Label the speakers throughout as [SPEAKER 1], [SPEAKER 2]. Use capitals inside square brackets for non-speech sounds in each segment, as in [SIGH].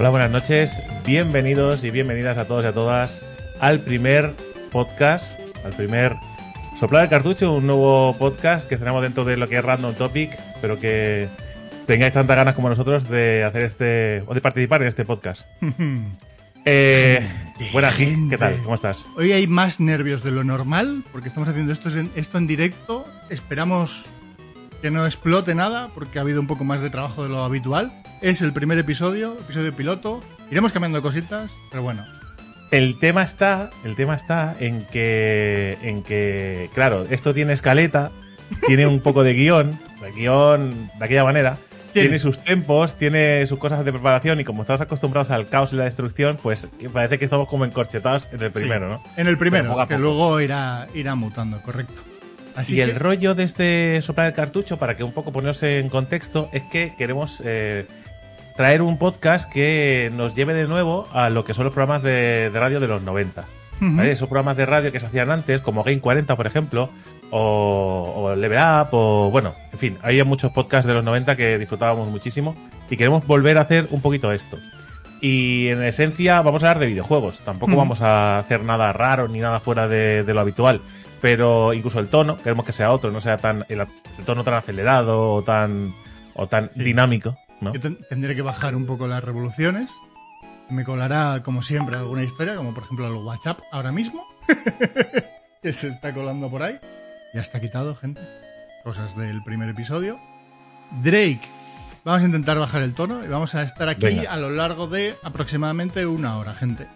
[SPEAKER 1] Hola, buenas noches. Bienvenidos y bienvenidas a todos y a todas al primer podcast, al primer Soplar el Cartucho, un nuevo podcast que tenemos dentro de lo que es Random Topic, pero que tengáis tantas ganas como nosotros de hacer este, o de participar en este podcast. [LAUGHS] Eh, buenas, ¿qué tal? ¿Cómo estás?
[SPEAKER 2] Hoy hay más nervios de lo normal porque estamos haciendo esto en, esto en directo. Esperamos que no explote nada porque ha habido un poco más de trabajo de lo habitual. Es el primer episodio, episodio piloto. Iremos cambiando cositas, pero bueno.
[SPEAKER 1] El tema está, el tema está en que, en que, claro, esto tiene escaleta, tiene un poco de guion, el guion de aquella manera,
[SPEAKER 2] Tiene.
[SPEAKER 1] tiene sus tempos, tiene sus cosas de preparación y como estamos acostumbrados al caos y la destrucción, pues parece que estamos como encorchetados en el primero,
[SPEAKER 2] Sí,
[SPEAKER 1] ¿no?
[SPEAKER 2] En el primero, que luego irá, irá mutando, correcto. Así
[SPEAKER 1] y
[SPEAKER 2] que,
[SPEAKER 1] el rollo de este soplar el cartucho, para que un poco ponernos en contexto, es que queremos eh, traer un podcast que nos lleve de nuevo a lo que son los programas de, de radio de los 90.
[SPEAKER 2] Ujú.
[SPEAKER 1] ¿vale? Esos programas de radio que se hacían antes, como Game 40, por ejemplo, o, o Level Up, o bueno, en fin, había muchos podcasts de los 90 que disfrutábamos muchísimo y queremos volver a hacer un poquito esto. Y en esencia vamos a hablar de videojuegos, tampoco vamos a hacer nada raro ni nada fuera de, de lo habitual, pero incluso el tono, queremos que sea otro, no sea tan el, el tono tan acelerado o tan, o tan
[SPEAKER 2] Sí.
[SPEAKER 1] dinámico, ¿no?
[SPEAKER 2] yo ten- tendré que bajar un poco las revoluciones. Me colará, como siempre, alguna historia, como por ejemplo el WhatsApp ahora mismo, [LAUGHS] que se está colando por ahí. Ya está quitado, gente. Cosas del primer episodio. Drake. Vamos a intentar bajar el tono y vamos a estar aquí
[SPEAKER 1] Venga.
[SPEAKER 2] a lo largo de aproximadamente una hora, gente.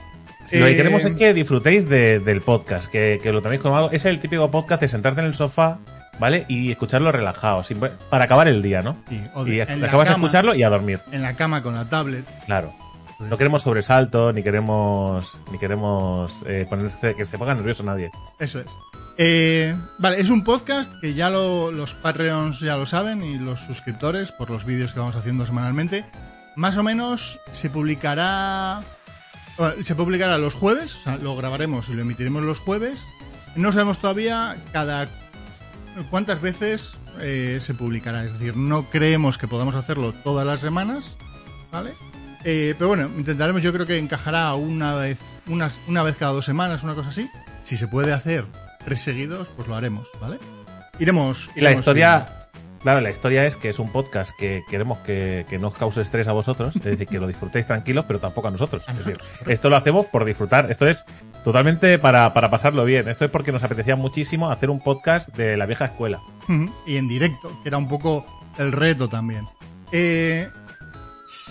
[SPEAKER 1] Lo que
[SPEAKER 2] Eh,
[SPEAKER 1] queremos es que disfrutéis de- del podcast, que, que lo toméis como algo. Es el típico podcast de sentarte en el sofá, ¿vale? Y escucharlo relajado, sin- para acabar el día, ¿no?
[SPEAKER 2] Sí, o
[SPEAKER 1] Y acabas de escucharlo y a dormir,
[SPEAKER 2] En la cama con la tablet.
[SPEAKER 1] claro. No queremos sobresalto, ni queremos ni queremos eh, ponerse, que se ponga nervioso nadie.
[SPEAKER 2] Eso es. Eh, vale, es un podcast que ya lo- los Patreons ya lo saben y los suscriptores por los vídeos que vamos haciendo semanalmente. Más o menos se publicará. bueno, se publicará los jueves, o sea, lo grabaremos y lo emitiremos los jueves. No sabemos todavía cada cuántas veces eh, se publicará. Es decir, no creemos que podamos hacerlo todas las semanas, ¿vale? Eh, pero bueno, intentaremos, yo creo que encajará una vez, unas, una vez cada dos semanas, una cosa así. Si se puede hacer tres seguidos, pues lo haremos, ¿vale? Iremos.
[SPEAKER 1] Y la
[SPEAKER 2] iremos
[SPEAKER 1] historia, claro, la historia es que es un podcast que queremos que, que no os cause estrés a vosotros, es decir, que lo disfrutéis tranquilos, pero tampoco a nosotros. Es decir, esto lo hacemos por disfrutar. Esto es totalmente para, para pasarlo bien. Esto es porque nos apetecía muchísimo hacer un podcast de la vieja escuela.
[SPEAKER 2] Y en directo, que era un poco el reto también. Eh,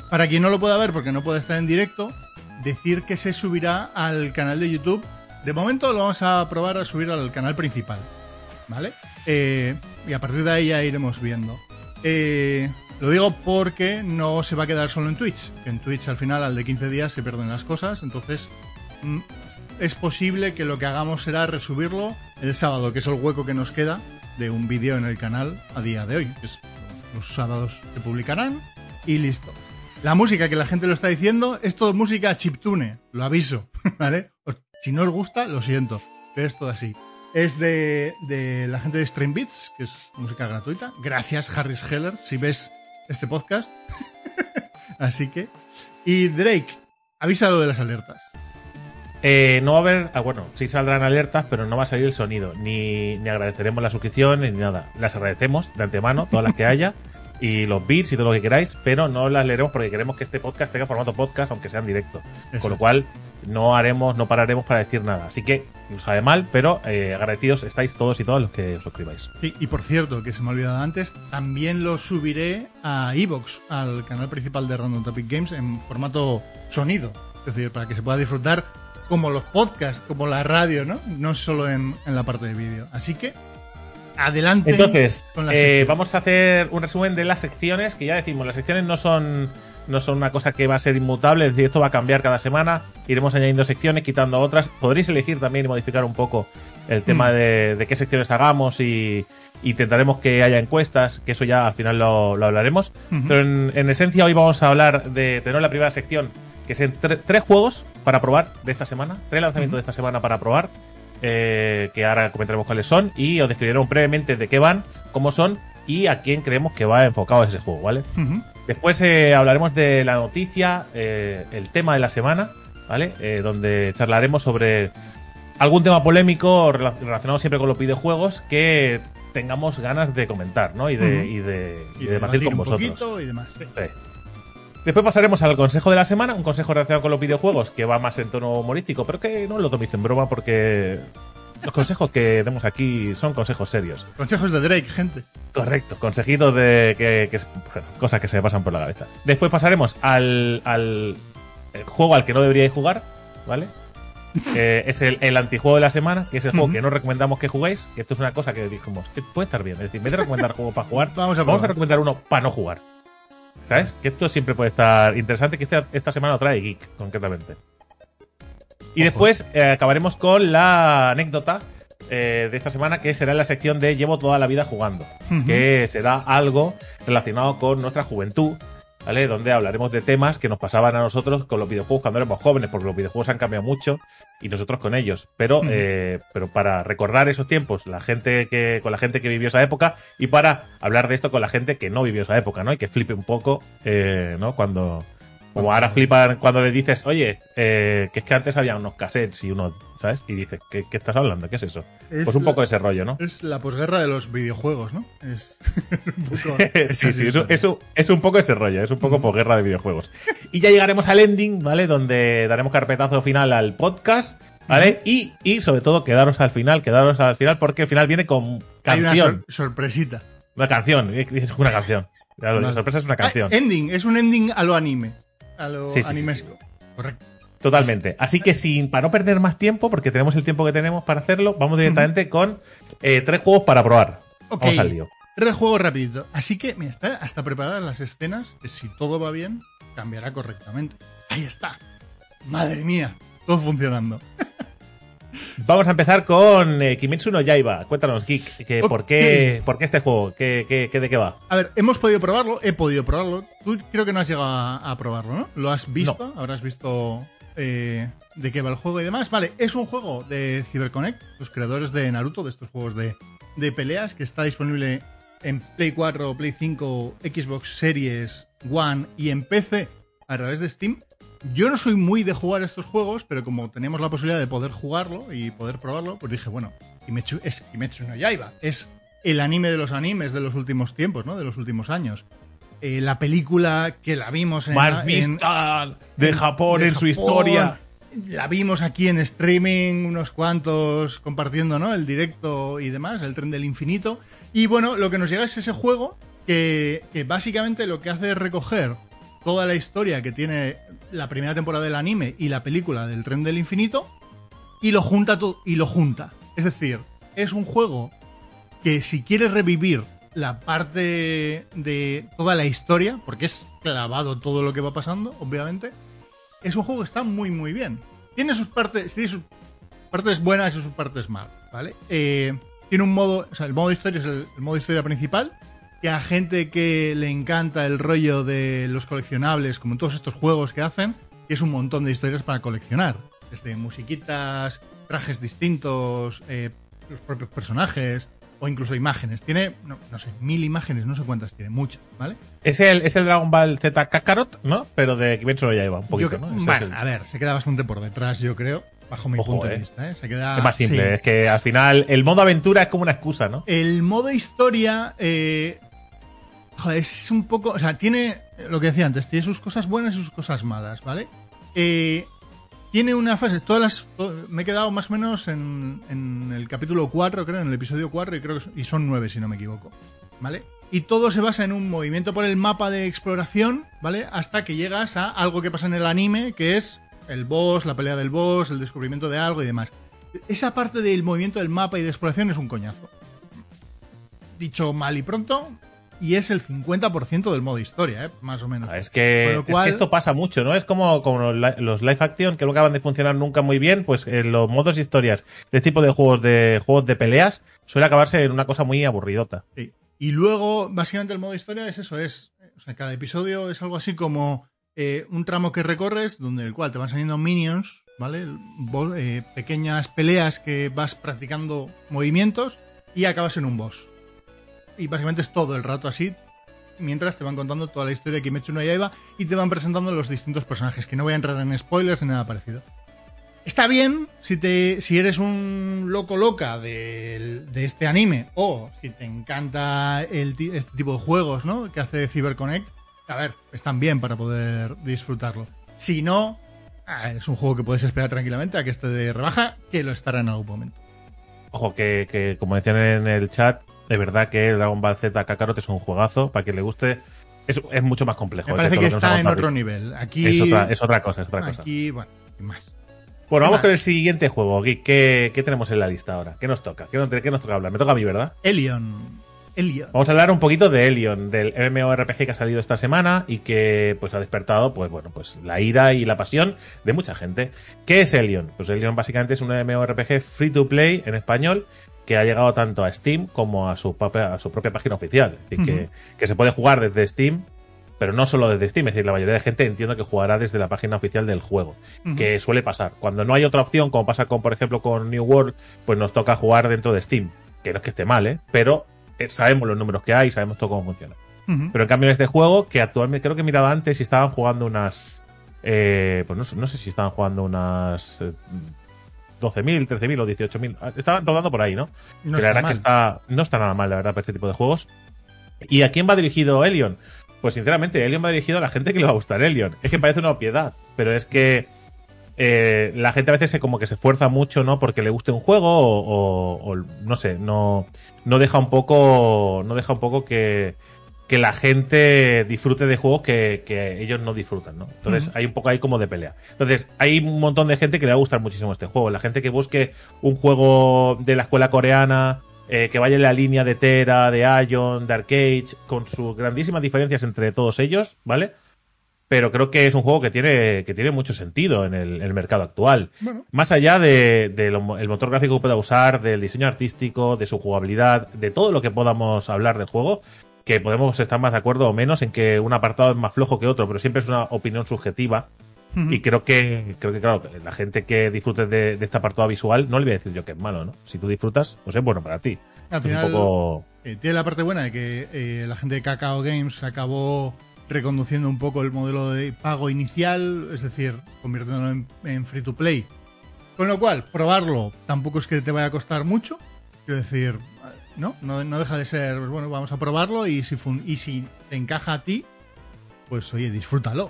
[SPEAKER 2] para quien no lo pueda ver porque no puede estar en directo, decir que se subirá al canal de YouTube. De momento lo vamos a probar a subir al canal principal, ¿vale? Eh, y a partir de ahí ya iremos viendo. Eh, lo digo porque no se va a quedar solo en Twitch, en Twitch al final al de 15 días se pierden las cosas, entonces mm, es posible que lo que hagamos será resubirlo el sábado, que es el hueco que nos queda de un vídeo en el canal a día de hoy. los sábados se publicarán y listo. La música que la gente lo está diciendo es todo música chiptune, lo aviso, [LAUGHS] ¿vale? Si no os gusta, lo siento, pero es todo así. Es de, de la gente de Stream Beats, que es música gratuita. Gracias, Harris Heller, si ves este podcast. [LAUGHS] así que. Y Drake, avísalo de las alertas.
[SPEAKER 1] Eh, no va a haber, ah, bueno, sí saldrán alertas, pero no va a salir el sonido, ni, ni agradeceremos las suscripciones ni nada. Las agradecemos de antemano, todas las que haya, y los bits y todo lo que queráis, pero no las leeremos porque queremos que este podcast tenga formato podcast, aunque sea en directo.
[SPEAKER 2] Eso
[SPEAKER 1] Con lo
[SPEAKER 2] es.
[SPEAKER 1] cual, no haremos, no pararemos para decir nada. Así que, nos sabe mal, pero eh, agradecidos estáis todos y todas los que os suscribáis.
[SPEAKER 2] Sí, y por cierto, que se me ha olvidado antes, también lo subiré a Evox, al canal principal de Random Topic Games, en formato sonido. Es decir, para que se pueda disfrutar como los podcasts, como la radio, ¿no? No solo en, en la parte de vídeo. Así que Adelante.
[SPEAKER 1] Entonces,
[SPEAKER 2] con la
[SPEAKER 1] eh, vamos a hacer un resumen de las secciones, que ya decimos, las secciones no son, no son una cosa que va a ser inmutable, es decir, esto va a cambiar cada semana, iremos añadiendo secciones, quitando otras, podréis elegir también y modificar un poco el tema
[SPEAKER 2] Mm.
[SPEAKER 1] de, de qué secciones hagamos y, intentaremos que haya encuestas, que eso ya al final lo, lo hablaremos. Pero en, en esencia hoy vamos a hablar de tener la primera sección, que son tre- tres juegos para probar de esta semana, tres lanzamientos de esta semana para probar, eh, que ahora comentaremos cuáles son, y os describiremos brevemente de qué van, cómo son y a quién creemos que va enfocado ese juego, ¿vale? Después eh, hablaremos de la noticia, eh, el tema de la semana, ¿vale? Eh, donde charlaremos sobre algún tema polémico rela- relacionado siempre con los videojuegos que tengamos ganas de comentar, ¿no? Y de, y de, y
[SPEAKER 2] Y
[SPEAKER 1] de debatir con
[SPEAKER 2] un
[SPEAKER 1] vosotros.
[SPEAKER 2] poquito y demás. sí.
[SPEAKER 1] Sí. Después pasaremos al consejo de la semana, un consejo relacionado con los videojuegos que va más en tono humorístico, pero que no lo toméis en broma porque los consejos que demos aquí son consejos serios.
[SPEAKER 2] Consejos de Drake, gente.
[SPEAKER 1] Correcto, consejitos de que, que- bueno, cosas que se me pasan por la cabeza. Después pasaremos al, al el juego al que no deberíais jugar, ¿vale? [LAUGHS] Eh, es el, el antijuego de la semana, que es el juego que no recomendamos que juguéis, que esto es una cosa que dijimos, que puede estar bien. Es decir, en vez de recomendar juegos para jugar, [LAUGHS]
[SPEAKER 2] Vamos a
[SPEAKER 1] vamos a recomendar uno para no jugar. ¿Sabes? Que esto siempre puede estar interesante, que esta, esta semana lo trae Geek, concretamente. Y después eh, acabaremos con la anécdota eh, de esta semana, que será en la sección de Llevo toda la vida jugando,
[SPEAKER 2] Ujú.
[SPEAKER 1] que será algo relacionado con nuestra juventud, ¿vale? Donde hablaremos de temas que nos pasaban a nosotros con los videojuegos cuando éramos jóvenes, porque los videojuegos han cambiado mucho y nosotros con ellos. Pero, eh, pero para recordar esos tiempos, la gente que, con la gente que vivió esa época, y para hablar de esto con la gente que no vivió esa época, ¿no? Y que flipe un poco, eh, ¿no? Cuando. Como ahora flipan cuando le dices, oye, eh, que es que antes había unos cassettes y unos, ¿sabes? Y dices, ¿qué, qué estás hablando? ¿Qué es eso?
[SPEAKER 2] Es
[SPEAKER 1] Pues un poco ese rollo, ¿no?
[SPEAKER 2] Es la posguerra de los videojuegos, ¿no? Es [LAUGHS] un poco- [LAUGHS]
[SPEAKER 1] sí, sí, es, es es un poco ese rollo, es un poco por guerra de videojuegos. Y ya llegaremos al ending, ¿vale? Donde daremos carpetazo final al podcast, ¿vale? Y, y sobre todo quedaros al final, quedaros al final, porque al final viene con
[SPEAKER 2] Hay una
[SPEAKER 1] canción.
[SPEAKER 2] sor- sorpresita.
[SPEAKER 1] Una canción, es una canción. Claro, La sorpresa es una canción.
[SPEAKER 2] Ah, ending, es un ending a lo anime. A lo
[SPEAKER 1] Sí, sí, sí,
[SPEAKER 2] animesco. Correcto.
[SPEAKER 1] Totalmente. Así que sin, para no perder más tiempo, porque tenemos el tiempo que tenemos para hacerlo, vamos directamente con eh, tres juegos para probar.
[SPEAKER 2] Ok.
[SPEAKER 1] Vamos al lío.
[SPEAKER 2] Tres juegos rapidito. Así que, mira, está hasta preparadas las escenas. que Si todo va bien, cambiará correctamente. Ahí está. Madre mía. Todo funcionando.
[SPEAKER 1] Vamos a empezar con eh, Kimetsu no Yaiba. Cuéntanos, Geek, que. ¿por, qué, ¿por qué este juego? ¿Qué, qué, qué- ¿De qué va?
[SPEAKER 2] A ver, hemos podido probarlo, he podido probarlo. Tú creo que no has llegado a, a probarlo, ¿no? ¿Lo has visto? Habrás visto eh, de qué va el juego y demás. Vale, es un juego de CyberConnect, los creadores de Naruto, de estos juegos de, de peleas, que está disponible en Play 4, Play 5, Xbox Series One y en PC a través de Steam. Yo no soy muy de jugar estos juegos, pero como teníamos la posibilidad de poder jugarlo y poder probarlo, pues dije, bueno, Kimetsu, es Kimetsu no Yaiba. Es el anime de los animes de los últimos tiempos, ¿no? De los últimos años. Eh, la película que la vimos en...
[SPEAKER 1] Más
[SPEAKER 2] en-
[SPEAKER 1] vista de Japón
[SPEAKER 2] de
[SPEAKER 1] en su historia.
[SPEAKER 2] La vimos aquí en streaming, unos cuantos compartiendo, ¿no? El directo y demás, el tren del infinito. Y bueno, lo que nos llega es ese juego que, que básicamente lo que hace es recoger toda la historia que tiene la primera temporada del anime y la película del tren del infinito y lo junta todo y lo junta. Es decir, es un juego que si quieres revivir la parte de toda la historia, porque es clavado todo lo que va pasando, obviamente, es un juego que está muy muy bien. Tiene sus partes, tiene sus partes buenas y sus partes malas, ¿vale? Eh, tiene un modo, o sea, el modo historia es el, el modo historia principal, que a gente que le encanta el rollo de los coleccionables, como en todos estos juegos que hacen, que es un montón de historias para coleccionar. Desde musiquitas, trajes distintos, eh, los propios personajes, o incluso imágenes. Tiene, no, no sé, mil imágenes, no sé cuántas tiene, muchas, ¿vale?
[SPEAKER 1] Es el, es el Dragon Ball Z Kakarot, ¿no? Pero de Kimetsu no Yaiba, un poquito,
[SPEAKER 2] Yo-
[SPEAKER 1] ¿no?
[SPEAKER 2] Bueno,
[SPEAKER 1] el-
[SPEAKER 2] a ver, se queda bastante por detrás, yo creo, bajo mi
[SPEAKER 1] Ojo,
[SPEAKER 2] punto de
[SPEAKER 1] eh.
[SPEAKER 2] vista. ¿eh? Se queda,
[SPEAKER 1] es más simple,
[SPEAKER 2] sí.
[SPEAKER 1] es que al final el modo aventura es como una excusa, ¿no?
[SPEAKER 2] El modo historia, eh, joder, es un poco, o sea, tiene lo que decía antes, tiene sus cosas buenas y sus cosas malas, ¿vale? Eh, tiene una fase, todas las, me he quedado más o menos en, en el capítulo 4, creo, en el episodio 4, y creo que y son 9 si no me equivoco, ¿vale? Y todo se basa en un movimiento por el mapa de exploración, ¿vale? Hasta que llegas a algo que pasa en el anime, que es el boss, la pelea del boss, el descubrimiento de algo y demás. Esa parte del movimiento del mapa y de exploración es un coñazo. dicho mal y pronto, y es el 50% del modo historia, ¿eh? más o menos.
[SPEAKER 1] Ah, es, que, es esto pasa mucho, ¿no? Es como, como los li- los live action que no acaban de funcionar nunca muy bien, pues en los modos historias de tipo de juegos de juegos de peleas suele acabarse en una cosa muy aburridota.
[SPEAKER 2] Sí. Y luego, básicamente, el modo historia es eso, es, o sea, cada episodio es algo así como eh, un tramo que recorres, donde el cual te van saliendo minions, ¿vale? Bo- eh, pequeñas peleas que vas practicando movimientos y acabas en un boss. Y básicamente es todo el rato así, mientras te van contando toda la historia de Kimetsu no Yaiba y te van presentando los distintos personajes, que no voy a entrar en spoilers ni nada parecido. Está bien si, te, si eres un loco loca del- de, este anime o si te encanta el, este tipo de juegos ¿no? que hace CyberConnect. A ver, están bien para poder disfrutarlo. Si no, ah, es un juego que puedes esperar tranquilamente a que esté de rebaja, que lo estará en algún momento.
[SPEAKER 1] Ojo, que, que como decían en el chat, de verdad que Dragon Ball Z Kakarot es un juegazo, para quien le guste, es, es mucho más complejo.
[SPEAKER 2] Me parece
[SPEAKER 1] todo
[SPEAKER 2] que está en otro nivel. Aquí,
[SPEAKER 1] Es otra, es otra cosa, es otra cosa.
[SPEAKER 2] aquí bueno, más.
[SPEAKER 1] Bueno,
[SPEAKER 2] ¿Qué
[SPEAKER 1] vamos
[SPEAKER 2] más?
[SPEAKER 1] con el siguiente juego, Geek. ¿Qué, qué tenemos en la lista ahora? ¿Qué nos toca? ¿Qué, nos- ¿Qué nos toca hablar? Me toca a mí, ¿verdad?
[SPEAKER 2] Elion. Elion.
[SPEAKER 1] Vamos a hablar un poquito de Elion, del MMORPG que ha salido esta semana y que pues ha despertado pues bueno, pues la ira y la pasión de mucha gente. ¿Qué es Elion? Pues Elion básicamente es un MMORPG free to play en español que ha llegado tanto a Steam como a su propia, a su propia página oficial. Es decir, que, se puede jugar desde Steam, pero no solo desde Steam, es decir, la mayoría de gente entiendo que jugará desde la página oficial del juego, que suele pasar. Cuando no hay otra opción, como pasa con, por ejemplo, con New World, pues nos toca jugar dentro de Steam, que no es que esté mal, ¿eh? Pero eh, sabemos los números que hay, sabemos todo cómo funciona. Pero en cambio en este juego, que actualmente creo que he mirado antes y estaban jugando unas... eh, pues no, sé- no sé si estaban jugando unas... eh, 12.000, 13.000 o 18.000. Ah, Estaban rodando por ahí, ¿no?
[SPEAKER 2] No
[SPEAKER 1] que la verdad
[SPEAKER 2] mal.
[SPEAKER 1] que está, no está nada mal, la verdad, para este tipo de juegos. ¿Y a quién va dirigido Elion? Pues sinceramente, Elion va dirigido a la gente que le va a gustar Elion. Es que parece una obviedad, pero es que eh, la gente a veces se, como que se esfuerza mucho, ¿no? Porque le guste un juego o, o- o, no sé, no, no deja un poco, no deja un poco que, que la gente disfrute de juegos que, que ellos no disfrutan, ¿no? Entonces hay un poco ahí como de pelea. Entonces hay un montón de gente que le va a gustar muchísimo este juego. La gente que busque un juego de la escuela coreana eh, que vaya en la línea de Tera, de Ion, de Arcade, con sus grandísimas diferencias entre todos ellos, ¿vale? Pero creo que es un juego que tiene, que tiene mucho sentido en el, en el mercado actual.
[SPEAKER 2] Bueno,
[SPEAKER 1] Más allá del de, el motor gráfico que pueda usar, del diseño artístico, de su jugabilidad, de todo lo que podamos hablar del juego, que podemos estar más de acuerdo o menos en que un apartado es más flojo que otro, pero siempre es una opinión subjetiva. Y creo que, creo que claro, la gente que disfrute de, de este apartado visual, no le voy a decir yo que es malo, ¿no? Si tú disfrutas, pues es bueno para ti.
[SPEAKER 2] al
[SPEAKER 1] Es
[SPEAKER 2] final
[SPEAKER 1] un poco.
[SPEAKER 2] eh, tiene la parte buena de que eh, la gente de Kakao Games acabó reconduciendo un poco el modelo de pago inicial, es decir, convirtiéndolo en, en free to play. Con lo cual, probarlo tampoco es que te vaya a costar mucho. Quiero decir, no, no, no deja de ser, pues bueno, vamos a probarlo y si, fun- y si te encaja a ti, pues oye, disfrútalo.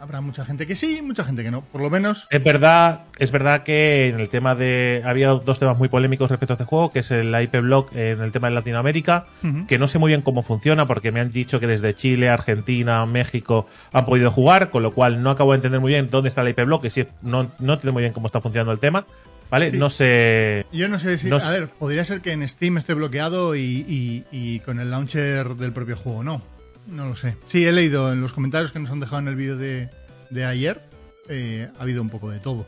[SPEAKER 2] Habrá mucha gente que sí, mucha gente que no. Por lo menos,
[SPEAKER 1] Es verdad, es verdad que en el tema de. Había dos temas muy polémicos respecto a este juego, que es el IP Block en el tema de Latinoamérica, que no sé muy bien cómo funciona, porque me han dicho que desde Chile, Argentina, México han podido jugar, con lo cual no acabo de entender muy bien dónde está el IP Block, que sí, no, no entiendo muy bien cómo está funcionando el tema. ¿Vale?
[SPEAKER 2] Sí.
[SPEAKER 1] No sé.
[SPEAKER 2] Yo no sé si.
[SPEAKER 1] No
[SPEAKER 2] a ver, podría ser que en Steam esté bloqueado y, y- y con el launcher del propio juego. No, no lo sé. Sí, he leído en los comentarios que nos han dejado en el vídeo de, de ayer. eh, ha habido un poco de todo.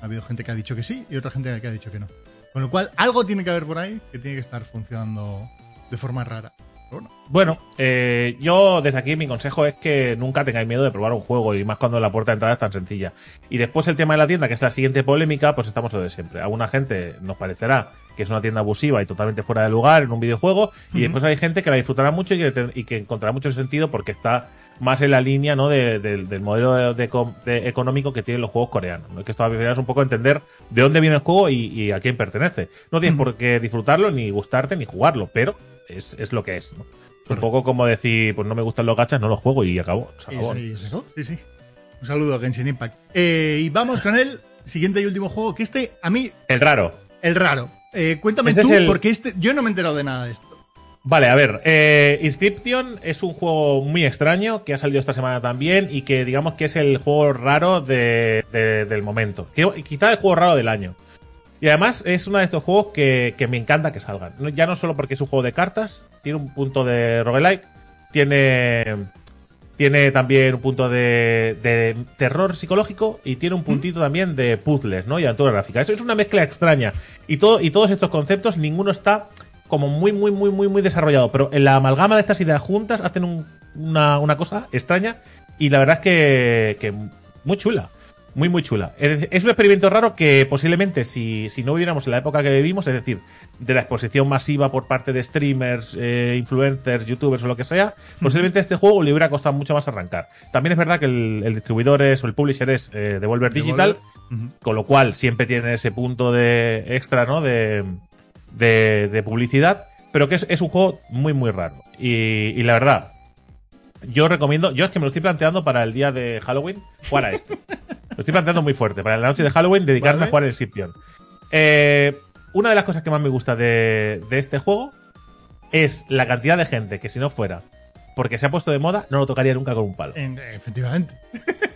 [SPEAKER 2] Ha habido gente que ha dicho que sí y otra gente que ha dicho que no. Con lo cual, algo tiene que haber por ahí que tiene que estar funcionando de forma rara. Bueno,
[SPEAKER 1] eh, yo desde aquí mi consejo es que nunca tengáis miedo de probar un juego y más cuando la puerta de entrada es tan sencilla. Y después el tema de la tienda, que es la siguiente polémica, pues estamos lo de siempre. A alguna gente nos parecerá que es una tienda abusiva y totalmente fuera de lugar en un videojuego y después hay gente que la disfrutará mucho y que, y que encontrará mucho sentido porque está más en la línea ¿no? de- de- del modelo de, económico que tienen los juegos coreanos. ¿no? Que esto es un poco entender de dónde viene el juego y, y a quién pertenece. No tienes por qué disfrutarlo, ni gustarte, ni jugarlo, pero es, es lo que es. ¿no? Es un poco como decir, pues no me gustan los gachas, no los juego y acabó. Se acabó.
[SPEAKER 2] Sí, sí. Un saludo a Genshin Impact. Eh, y vamos con el siguiente y último juego, que este, a mí,
[SPEAKER 1] El raro.
[SPEAKER 2] el raro. Eh, cuéntame
[SPEAKER 1] Este
[SPEAKER 2] tú,
[SPEAKER 1] es el-
[SPEAKER 2] porque este, yo no me he enterado de nada de esto.
[SPEAKER 1] Vale, a ver, eh, Inscription es un juego muy extraño que ha salido esta semana también y que digamos que es el juego raro de- de- del momento. Que, quizá el juego raro del año. Y además es uno de estos juegos que, que me encanta que salgan. Ya no solo porque es un juego de cartas, tiene un punto de roguelike, tiene, tiene también un punto de, de terror psicológico y tiene un puntito también de puzzles, ¿no? Y aventura gráfica. Eso es una mezcla extraña. Y, todo, y todos estos conceptos, ninguno está como muy, muy, muy, muy, muy desarrollado. Pero en la amalgama de estas ideas juntas hacen un- una, una cosa extraña y la verdad es que, que muy chula. Muy, muy chula. Es, un experimento raro que posiblemente si, si no viviéramos en la época que vivimos, es decir, de la exposición masiva por parte de streamers, eh, influencers, youtubers o lo que sea, posiblemente este juego le hubiera costado mucho más arrancar. También es verdad que el, el distribuidor es, o el publisher es eh, Devolver Digital, con lo cual siempre tiene ese punto de extra, ¿no? De, de, de publicidad, pero que es, es un juego muy, muy raro. Y, y la verdad, yo recomiendo, yo es que me lo estoy planteando para el día de Halloween, jugar a este. [LAUGHS] lo estoy planteando muy fuerte, para la noche de Halloween dedicarme
[SPEAKER 2] Vale.
[SPEAKER 1] a jugar el Scipion. Eh, una de las cosas que más me gusta de, de este juego es la cantidad de gente que si no fuera porque se ha puesto de moda, no lo tocaría nunca con un palo.
[SPEAKER 2] En- efectivamente.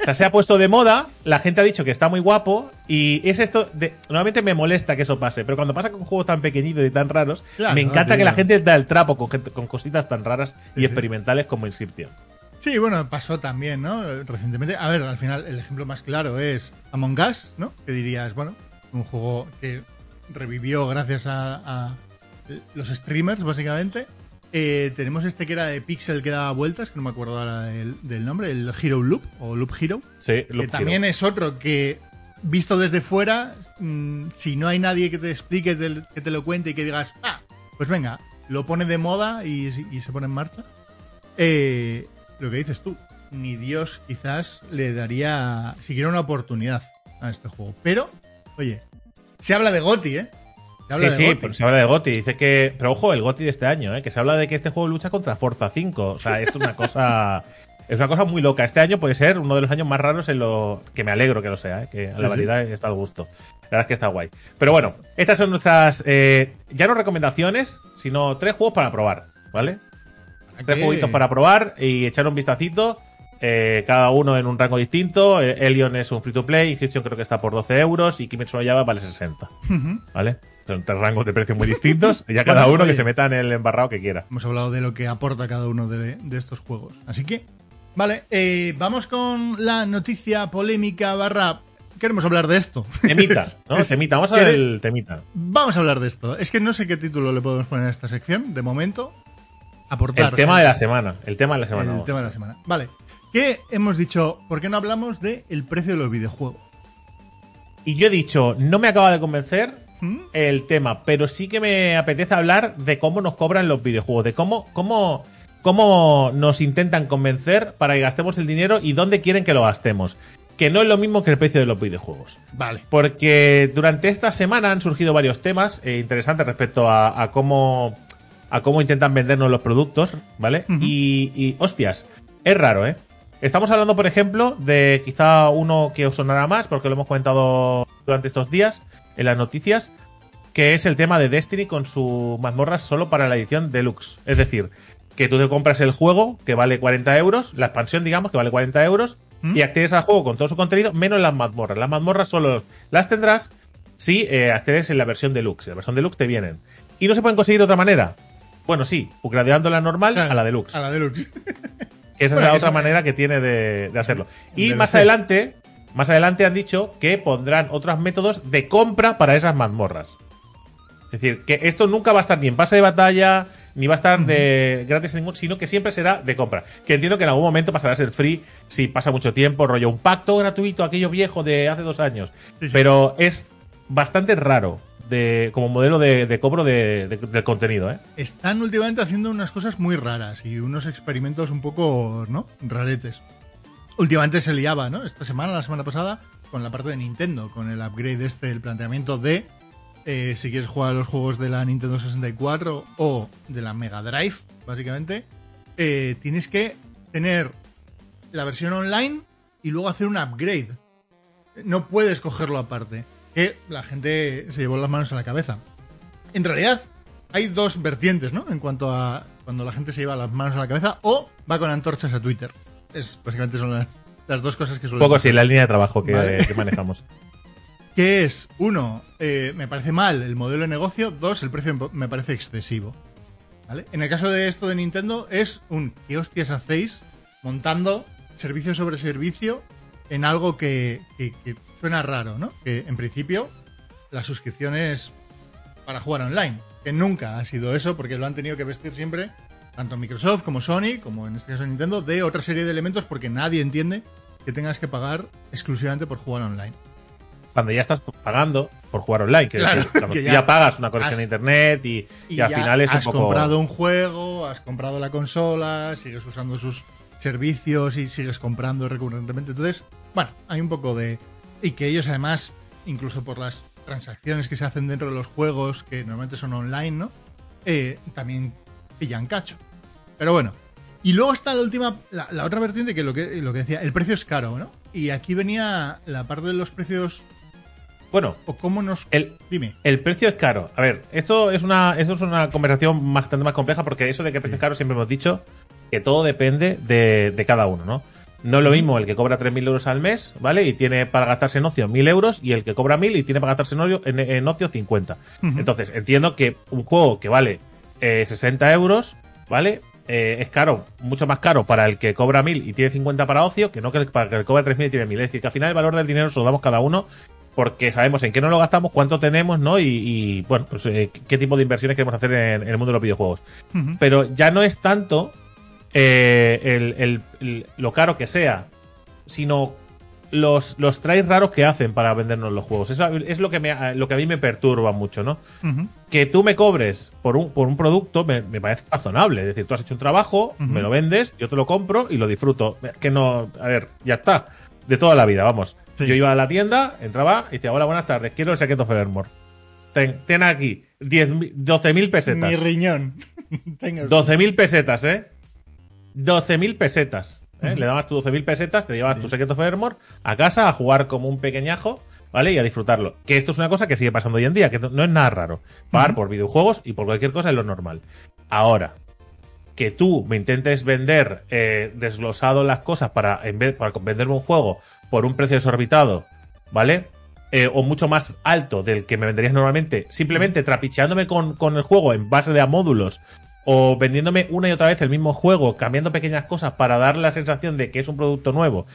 [SPEAKER 1] O sea, se ha puesto de moda, la gente ha dicho que está muy guapo y es esto de... Normalmente me molesta que eso pase, pero cuando pasa con juegos tan pequeñitos y tan raros,
[SPEAKER 2] Claro,
[SPEAKER 1] me encanta
[SPEAKER 2] tío.
[SPEAKER 1] que la gente da el trapo con, con cositas tan raras y
[SPEAKER 2] Sí, sí.
[SPEAKER 1] experimentales como Inscription.
[SPEAKER 2] Sí, bueno, pasó también, ¿no? Recientemente. A ver, al final el ejemplo más claro es Among Us, ¿no? Que dirías, bueno, un juego que revivió gracias a, a los streamers, básicamente. Eh, tenemos este que era de Pixel que daba vueltas, que no me acuerdo ahora del, del nombre, el Hero Loop o Loop Hero.
[SPEAKER 1] Sí,
[SPEAKER 2] que también es otro que, visto desde fuera, mm, si no hay nadie que te explique, te- que te lo cuente y que digas, ah, pues venga, lo pone de moda y, y se pone en marcha. Eh, lo que dices tú, ni Dios quizás le daría siquiera una oportunidad a este juego. Pero, oye, se habla de Goti, ¿eh? Se habla
[SPEAKER 1] Sí,
[SPEAKER 2] de
[SPEAKER 1] sí,
[SPEAKER 2] GOTY.
[SPEAKER 1] pero se habla de GOTI. Dice que. Pero ojo, el GOTI de este año, ¿eh? que se habla de que este juego lucha contra Forza 5. O sea, esto es una cosa. [LAUGHS] Es una cosa muy loca. Este año puede ser uno de los años más raros en lo. Que me alegro que lo sea, ¿eh? que a la variedad está al gusto. La verdad es que está guay. Pero bueno, estas son nuestras. eh, ya no recomendaciones, sino tres juegos para probar, ¿vale? Tres jueguitos para probar y echar un vistacito. eh, cada uno en un rango distinto. Eh, Elion es un free to play. Inscription creo que está por 12 euros. Y Kimetsu no Yaiba vale 60.
[SPEAKER 2] Ujú.
[SPEAKER 1] ¿Vale? Son tres rangos de precio muy distintos. Y [LAUGHS] ya cada
[SPEAKER 2] Bueno,
[SPEAKER 1] uno que se meta en el embarrado que quiera.
[SPEAKER 2] Hemos hablado de lo que aporta cada uno de, de estos juegos. Así que, vale, eh, vamos con la noticia polémica barra... Queremos hablar de esto. [LAUGHS]
[SPEAKER 1] Temita, ¿no? Temita. Vamos a ver
[SPEAKER 2] ¿quiere-
[SPEAKER 1] el temita.
[SPEAKER 2] Vamos a hablar de esto. Es que no sé qué título le podemos poner a esta sección. De momento, aportar.
[SPEAKER 1] El tema de la semana. El tema de la semana.
[SPEAKER 2] El tema de la semana. Vale. ¿Qué hemos dicho? ¿Por qué no hablamos del el precio de los videojuegos?
[SPEAKER 1] Y yo he dicho, no me acaba de convencer
[SPEAKER 2] ¿Mm?
[SPEAKER 1] el tema, pero sí que me apetece hablar de cómo nos cobran los videojuegos, de cómo, cómo, cómo nos intentan convencer para que gastemos el dinero y dónde quieren que lo gastemos. Que no es lo mismo que el precio de los videojuegos.
[SPEAKER 2] Vale.
[SPEAKER 1] Porque durante esta semana han surgido varios temas eh, interesantes respecto a, a cómo a cómo intentan vendernos los productos, ¿vale? Y, y, hostias, es raro, ¿eh? Estamos hablando, por ejemplo, de quizá uno que os sonará más, porque lo hemos comentado durante estos días en las noticias, que es el tema de Destiny con su mazmorras solo para la edición deluxe. Es decir, que tú te compras el juego, que vale 40 euros, la expansión, digamos, que vale 40 euros,
[SPEAKER 2] ¿Mm?
[SPEAKER 1] y accedes al juego con todo su contenido, menos las mazmorras. Las mazmorras solo las tendrás si eh, accedes en la versión deluxe. En la versión deluxe te vienen. ¿Y no se pueden conseguir de otra manera? Bueno, sí, upgradeando la normal a la deluxe.
[SPEAKER 2] A la deluxe.
[SPEAKER 1] Esa
[SPEAKER 2] Bueno,
[SPEAKER 1] es la otra manera que tiene de, de hacerlo. Y
[SPEAKER 2] DLC.
[SPEAKER 1] más adelante, más adelante han dicho que pondrán otros métodos de compra para esas mazmorras. Es decir, que esto nunca va a estar ni en pase de batalla, ni va a estar de gratis en ningún, sino que siempre será de compra. Que entiendo que en algún momento pasará a ser free si pasa mucho tiempo, rollo un pacto gratuito, aquello viejo de hace dos años.
[SPEAKER 2] Sí, sí.
[SPEAKER 1] Pero es bastante raro como modelo de, cobro de- del contenido, ¿eh?
[SPEAKER 2] Están últimamente haciendo unas cosas muy raras y unos experimentos un poco, ¿no? Raretes. Últimamente se liaba, ¿no? Esta semana, la semana pasada, con la parte de Nintendo, con el upgrade este, el planteamiento de eh, si quieres jugar a los juegos de la Nintendo 64 o de la Mega Drive, básicamente, eh, tienes que tener la versión online y luego hacer un upgrade. No puedes cogerlo aparte. Que la gente se llevó las manos a la cabeza. En realidad, hay dos vertientes, ¿no? En cuanto a cuando la gente se lleva las manos a la cabeza o va con antorchas a Twitter. Es, básicamente son las, las dos cosas que
[SPEAKER 1] Un
[SPEAKER 2] suelen
[SPEAKER 1] poco
[SPEAKER 2] pasar.
[SPEAKER 1] sí, la línea de trabajo que,
[SPEAKER 2] Vale.
[SPEAKER 1] que manejamos. [LAUGHS]
[SPEAKER 2] Que es, uno, eh, me parece mal el modelo de negocio, dos, el precio me parece excesivo. ¿Vale? En el caso de esto de Nintendo es un ¿qué hostias hacéis montando servicio sobre servicio en algo que, que- que suena raro, ¿no? Que en principio la suscripción es para jugar online, que nunca ha sido eso porque lo han tenido que vestir siempre tanto Microsoft como Sony, como en este caso Nintendo, de otra serie de elementos porque nadie entiende que tengas que pagar exclusivamente por jugar online.
[SPEAKER 1] Cuando ya estás pagando por jugar online, que,
[SPEAKER 2] Claro, que ya
[SPEAKER 1] ya, pagas una conexión
[SPEAKER 2] has-
[SPEAKER 1] a internet y, y al final es un
[SPEAKER 2] has
[SPEAKER 1] poco.
[SPEAKER 2] comprado un juego, has comprado la consola, sigues usando sus servicios y sigues comprando recurrentemente. Entonces, bueno, hay un poco de... Y que ellos además, incluso por las transacciones que se hacen dentro de los juegos, que normalmente son online, ¿no? Eh, también pillan cacho. Pero bueno. Y luego está la última, la, la otra vertiente que lo, que lo que decía, el precio es caro, ¿no? Y aquí venía la parte de los precios
[SPEAKER 1] Bueno,
[SPEAKER 2] o cómo nos...
[SPEAKER 1] el,
[SPEAKER 2] Dime.
[SPEAKER 1] El precio es caro. A ver, esto es una, esto es una conversación bastante más compleja porque eso de que el precio es caro siempre hemos dicho que todo depende de, de cada uno, ¿no? No es lo mismo el que cobra 3.000 euros al mes, ¿vale? Y tiene para gastarse en ocio 1.000 euros y el que cobra 1.000 y tiene para gastarse en ocio, en, en ocio 50.
[SPEAKER 2] Ujú.
[SPEAKER 1] Entonces, entiendo que un juego que vale eh, 60 euros, ¿vale? Eh, es caro, mucho más caro para el que cobra 1.000 y tiene 50 para ocio que no que el, para el que cobra 3.000 y tiene 1.000. Es decir, que al final el valor del dinero se lo damos cada uno porque sabemos en qué nos lo gastamos, cuánto tenemos, ¿no? Y, y, bueno, pues eh, qué tipo de inversiones queremos hacer en, en el mundo de los videojuegos. Pero ya no es tanto eh, el- el- el- lo caro que sea, sino los, los raros que hacen para vendernos los juegos. Eso es lo que, me, lo que a mí me perturba mucho, ¿no? Que tú me cobres por un, por un producto me, me parece razonable. Es decir, tú has hecho un trabajo, me lo vendes, yo te lo compro y lo disfruto. Es Que no, a ver, ya está. De toda la vida, vamos.
[SPEAKER 2] Sí.
[SPEAKER 1] Yo iba a la tienda, entraba y decía, hola, buenas tardes, quiero el Secret of Evermore. Ten, ten aquí 10.000 12.000 pesetas.
[SPEAKER 2] Mi riñón. Tenga usted.
[SPEAKER 1] 12.000 pesetas, ¿eh? 12.000 pesetas. ¿eh? Le dabas tus 12.000 pesetas, te llevabas tu Secret of Evermore a casa a jugar como un pequeñajo, ¿vale? Y a disfrutarlo. Que esto es una cosa que sigue pasando hoy en día, que no es nada raro. Pagar por videojuegos y por cualquier cosa es lo normal. Ahora, que tú me intentes vender eh, desglosado las cosas para, en vez, para venderme un juego por un precio desorbitado, ¿vale? Eh, o mucho más alto del que me venderías normalmente, simplemente trapicheándome con, con el juego en base de a módulos o vendiéndome una y otra vez el mismo juego, cambiando pequeñas cosas para dar la sensación de que es un producto nuevo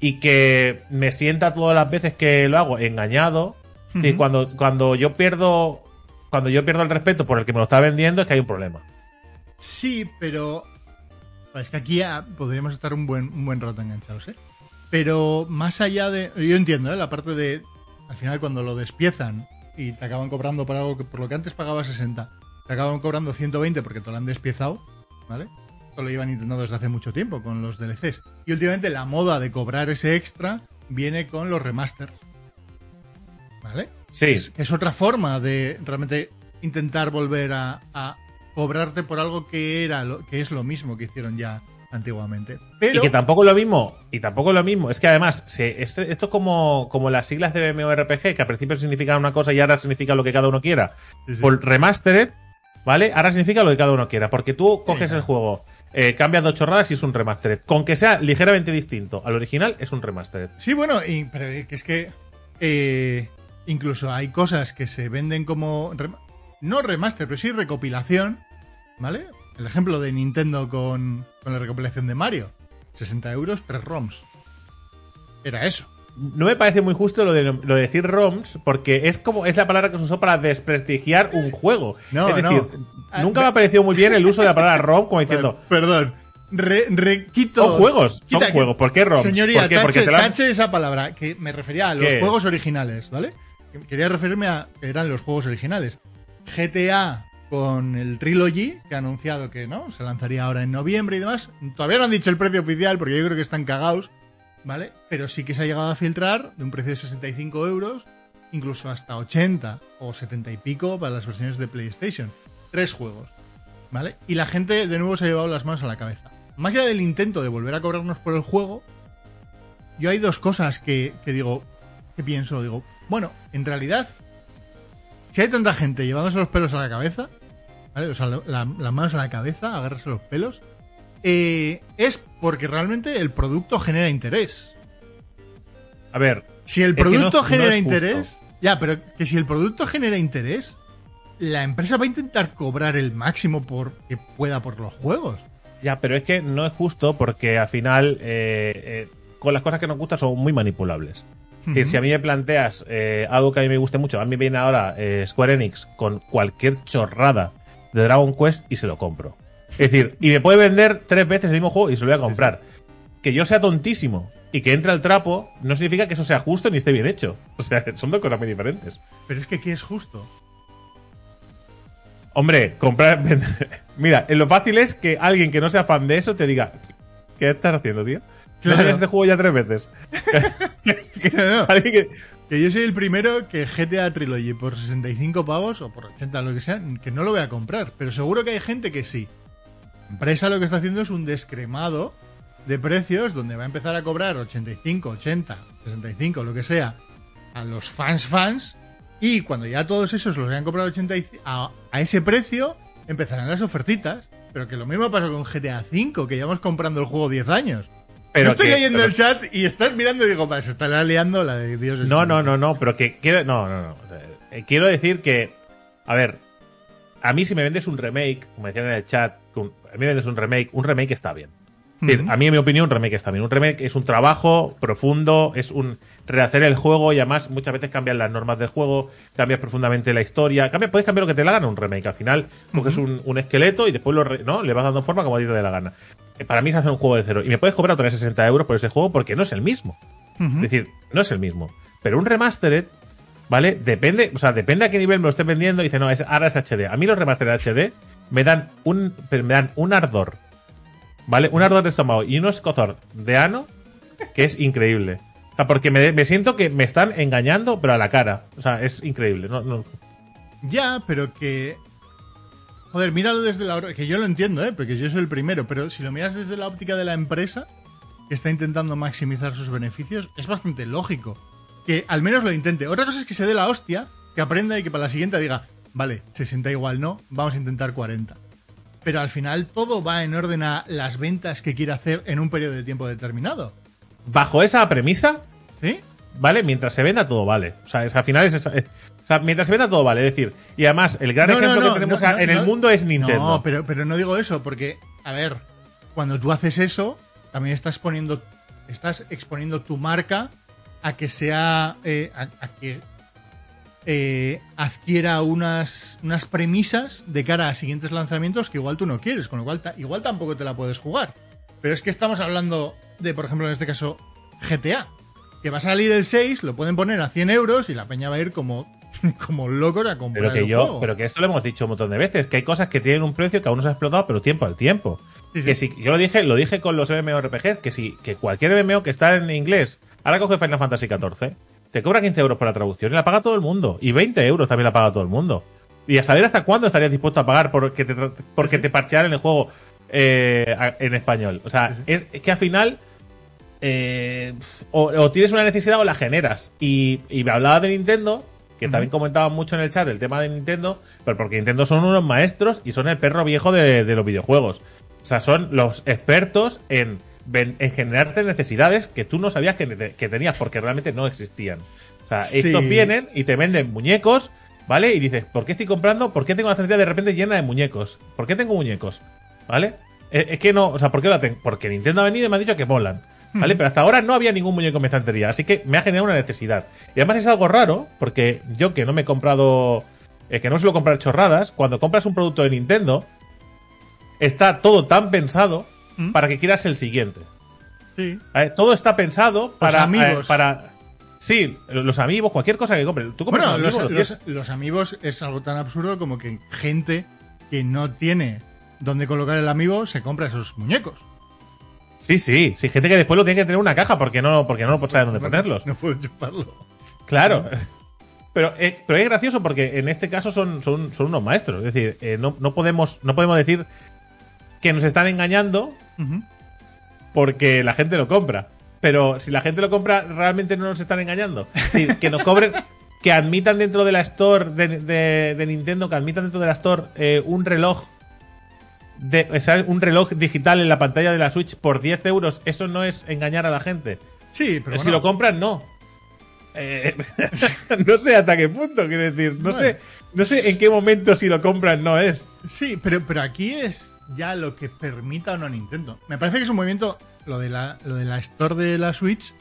[SPEAKER 1] y que me sienta todas las veces que lo hago engañado y cuando, cuando yo pierdo cuando yo pierdo el respeto por el que me lo está vendiendo es que hay un problema.
[SPEAKER 2] Sí, pero. Es que aquí ya podríamos estar un buen, un buen rato enganchados, ¿eh? Pero más allá de. Yo entiendo, ¿eh? La parte de. Al final, cuando lo despiezan y te acaban cobrando por algo que por lo que antes pagaba 60, te acaban cobrando 120 porque te lo han despiezado, ¿vale? Esto lo llevan intentando desde hace mucho tiempo con los DLCs. Y últimamente la moda de cobrar ese extra viene con los remasters. ¿Vale?
[SPEAKER 1] Sí,
[SPEAKER 2] Es, es otra forma de realmente intentar volver a, a cobrarte por algo que era lo, que es lo mismo que hicieron ya antiguamente. Pero
[SPEAKER 1] Y que tampoco es lo mismo, y tampoco es lo mismo, es que además, se- este- esto es como, como las siglas de MMORPG, que al principio significaban una cosa y ahora significa lo que cada uno quiera.
[SPEAKER 2] Sí, sí.
[SPEAKER 1] Por remastered, ¿vale? Ahora significa lo que cada uno quiera, porque tú coges el juego, eh, cambias dos chorradas y es un remastered. Con que sea ligeramente distinto al original, es un remastered.
[SPEAKER 2] Sí, bueno, y- pero que es que eh, incluso hay cosas que se venden como rem- no remaster, pero sí recopilación, ¿vale? El ejemplo de Nintendo con, con la recopilación de Mario, 60 euros, 3 ROMs. Era eso.
[SPEAKER 1] No me parece muy justo lo de, lo de decir ROMs, porque es como es la palabra que se usó para desprestigiar un juego.
[SPEAKER 2] No,
[SPEAKER 1] es decir,
[SPEAKER 2] no.
[SPEAKER 1] nunca me ha parecido muy bien el uso de la palabra ROM como [LAUGHS] diciendo,
[SPEAKER 2] perdón. Re, re- quito-
[SPEAKER 1] Son juegos, son
[SPEAKER 2] quita-
[SPEAKER 1] juegos. ¿Por qué ROMs?
[SPEAKER 2] Señoría,
[SPEAKER 1] ¿Por qué?
[SPEAKER 2] Tache, esa palabra, que me refería a los
[SPEAKER 1] ¿Qué?
[SPEAKER 2] juegos originales, ¿vale? Que Quería referirme a que eran los juegos originales. GTA con el Trilogy, que ha anunciado que no, se lanzaría ahora en noviembre y demás. Todavía no han dicho el precio oficial porque yo creo que están cagados, ¿vale? Pero sí que se ha llegado a filtrar de un precio de 65 euros, incluso hasta 80 o 70 y pico para las versiones de PlayStation. Tres juegos, ¿vale? Y la gente de nuevo se ha llevado las manos a la cabeza. Más allá del intento de volver a cobrarnos por el juego, yo hay dos cosas que, digo, que pienso, digo, bueno, en realidad, si hay tanta gente llevándose los pelos a la cabeza, ¿vale? O sea, la- la- las manos a la cabeza, agarrarse los pelos, eh, es porque realmente el producto genera interés.
[SPEAKER 1] A ver,
[SPEAKER 2] Si el producto
[SPEAKER 1] no
[SPEAKER 2] genera interés, Ya, pero que si el producto genera interés, la empresa va a intentar cobrar el máximo por que pueda por los juegos.
[SPEAKER 1] Ya, pero es que no es justo porque al final eh, eh, con las cosas que nos gustan son muy manipulables. Si a mí me planteas eh, algo que a mí me guste mucho, a mí viene ahora Square Enix con cualquier chorrada de Dragon Quest y se lo compro. Es decir, y me puede vender tres veces el mismo juego y se lo voy a comprar. Que yo sea tontísimo y que entre al trapo no significa que eso sea justo ni esté bien hecho. [LAUGHS] O sea, son dos cosas muy diferentes.
[SPEAKER 2] Pero es que aquí es justo.
[SPEAKER 1] Hombre, comprar. [LAUGHS] Mira, lo fácil es que alguien que no sea fan de eso te diga: ¿Qué estás haciendo, tío?
[SPEAKER 2] Claro.
[SPEAKER 1] Este juego ya tres veces. [LAUGHS]
[SPEAKER 2] No, no.
[SPEAKER 1] Alguien que-
[SPEAKER 2] Que yo soy el primero que GTA Trilogy por 65 pavos o por 80, lo que sea, que no lo voy a comprar. Pero seguro que hay gente que sí. Empresa lo que está haciendo es un descremado de precios donde va a empezar a cobrar 85, 80, 65, lo que sea, a los fans fans. Y cuando ya todos esos los hayan comprado 85 a, a ese precio, empezarán las ofertitas. Pero que lo mismo pasa con GTA V, que llevamos comprando el juego 10 años.
[SPEAKER 1] Pero
[SPEAKER 2] Yo estoy
[SPEAKER 1] que-
[SPEAKER 2] leyendo
[SPEAKER 1] pero-
[SPEAKER 2] el chat y estás mirando y digo, va, se está liando la de Dios.
[SPEAKER 1] No,
[SPEAKER 2] todo".
[SPEAKER 1] no, no, no, pero que quiero. No, no, no. Eh, Quiero decir que. A ver. A mí, si me vendes un remake, como decían en el chat, a mí me vendes un remake, un remake está bien. Es decir. A mí, en mi opinión, un remake está bien. Un remake es un trabajo profundo, es un rehacer el juego y además muchas veces cambian las normas del juego, cambias profundamente la historia, cambia, puedes cambiar lo que te la gana un remake. Al final, coges un, un esqueleto y después lo ¿no? le vas dando forma como a ti te dé la gana. Eh, Para mí es hacer un juego de cero. Y me puedes cobrar otros 60 euros por ese juego porque no es el mismo. Es decir, no es el mismo. Pero un remastered, ¿vale? Depende, o sea, depende a qué nivel me lo esté vendiendo. Dice, no, es, ahora es HD. A mí los remastered HD me dan un, me dan un ardor, ¿vale? Un ardor de estómago y un escozor de ano que es increíble. O sea, porque me, me siento que me están engañando, pero a la cara. O sea, es increíble. No, no.
[SPEAKER 2] Ya, pero que. Joder, míralo desde la. Que yo lo entiendo, ¿eh? Porque yo soy el primero. Pero si lo miras desde la óptica de la empresa, que está intentando maximizar sus beneficios, es bastante lógico. Que al menos lo intente. Otra cosa es que se dé la hostia, que aprenda y que para la siguiente diga, vale, 60 igual no, vamos a intentar 40. Pero al final todo va en orden a las ventas que quiere hacer en un periodo de tiempo determinado.
[SPEAKER 1] Bajo esa premisa,
[SPEAKER 2] ¿Sí?
[SPEAKER 1] ¿vale? Mientras se venda todo vale. O sea, es, al final es, esa- es- o sea, mientras se venda todo vale. Es decir, y además el gran
[SPEAKER 2] No,
[SPEAKER 1] ejemplo
[SPEAKER 2] no,
[SPEAKER 1] que tenemos en el mundo es Nintendo.
[SPEAKER 2] No, pero, pero no digo eso, porque, a ver, cuando tú haces eso, también estás poniendo, estás exponiendo tu marca a que sea, eh, a, a que eh, adquiera unas, unas premisas de cara a siguientes lanzamientos que igual tú no quieres, con lo cual igual tampoco te la puedes jugar. Pero es que estamos hablando de, por ejemplo, en este caso, GTA. Que va a salir el 6, lo pueden poner a 100 euros y la peña va a ir como, [LAUGHS] como locos a comprar
[SPEAKER 1] Pero que
[SPEAKER 2] el
[SPEAKER 1] yo,
[SPEAKER 2] juego.
[SPEAKER 1] pero que esto lo hemos dicho un montón de veces, que hay cosas que tienen un precio que aún no se ha explotado, pero tiempo al tiempo.
[SPEAKER 2] Sí, sí.
[SPEAKER 1] Que si, yo lo dije, lo dije con los MMORPGs, que si, que cualquier MMO que está en inglés, ahora coge Final Fantasy XIV, te cobra 15 euros por la traducción y la paga todo el mundo. Y 20 euros también la paga todo el mundo. Y a saber hasta cuándo estarías dispuesto a pagar porque te, porque te parchearan el juego eh, en español. O sea, es, es que al final eh, o, o tienes una necesidad o la generas. Y, y me hablaba de Nintendo, que también comentaban mucho en el chat el tema de Nintendo, pero porque Nintendo son unos maestros y son el perro viejo de, de los videojuegos. O sea, son los expertos en, en generarte necesidades que tú no sabías que, te- que tenías porque realmente no existían. O sea,
[SPEAKER 2] Sí.
[SPEAKER 1] estos vienen y te venden muñecos, ¿vale? Y dices, ¿por qué estoy comprando? ¿Por qué tengo la estantería de repente llena de muñecos? ¿Por qué tengo muñecos? ¿Vale? Es, es que no, o sea, ¿por qué la tengo? Porque Nintendo ha venido y me ha dicho que molan. ¿Vale? Pero hasta ahora no había ningún muñeco en mi estantería, así que me ha generado una necesidad. Y además es algo raro, porque yo que no me he comprado, eh, que no suelo comprar chorradas, cuando compras un producto de Nintendo, está todo tan pensado
[SPEAKER 2] ¿Mm?
[SPEAKER 1] para que quieras el siguiente.
[SPEAKER 2] Sí.
[SPEAKER 1] ¿Vale? Todo está pensado para...
[SPEAKER 2] amigos.
[SPEAKER 1] eh, para Sí, los amigos, cualquier cosa que compres. Tú compras
[SPEAKER 2] Bueno, los, los- los amigos es algo tan absurdo como que gente que no tiene dónde colocar el amigo se compra esos muñecos.
[SPEAKER 1] Sí, sí, sí, gente que después lo tiene que tener en una caja porque no, porque no sabe dónde ponerlos.
[SPEAKER 2] No puedo chuparlo. [LAUGHS]
[SPEAKER 1] Claro. Pero, eh, pero es gracioso porque en este caso son, son, son unos maestros. Es decir, eh, no, no, podemos, no podemos decir que nos están engañando Porque la gente lo compra. Pero si la gente lo compra, realmente no nos están engañando. Que nos cobren, [LAUGHS] que admitan dentro de la store de, de- de Nintendo, que admitan dentro de la store eh, un reloj. De, o sea, un reloj digital en la pantalla de la Switch por 10 euros, eso no es engañar a la gente.
[SPEAKER 2] Sí, pero
[SPEAKER 1] si
[SPEAKER 2] bueno,
[SPEAKER 1] lo compran, no. eh, [LAUGHS] no sé hasta qué punto, quiero decir, no sé, no sé en qué momento si lo compran no es.
[SPEAKER 2] Sí, pero, pero aquí es ya lo que permita o no Nintendo. Me parece que es un movimiento, lo de la, lo de la Store de la Switch,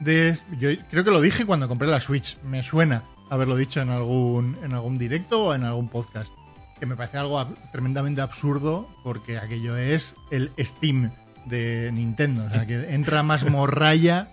[SPEAKER 2] de, yo creo que lo dije cuando compré la Switch, me suena haberlo dicho en algún, en algún directo o en algún podcast, que me parece algo ab- tremendamente absurdo porque aquello es el Steam de Nintendo, o sea, que entra más morralla.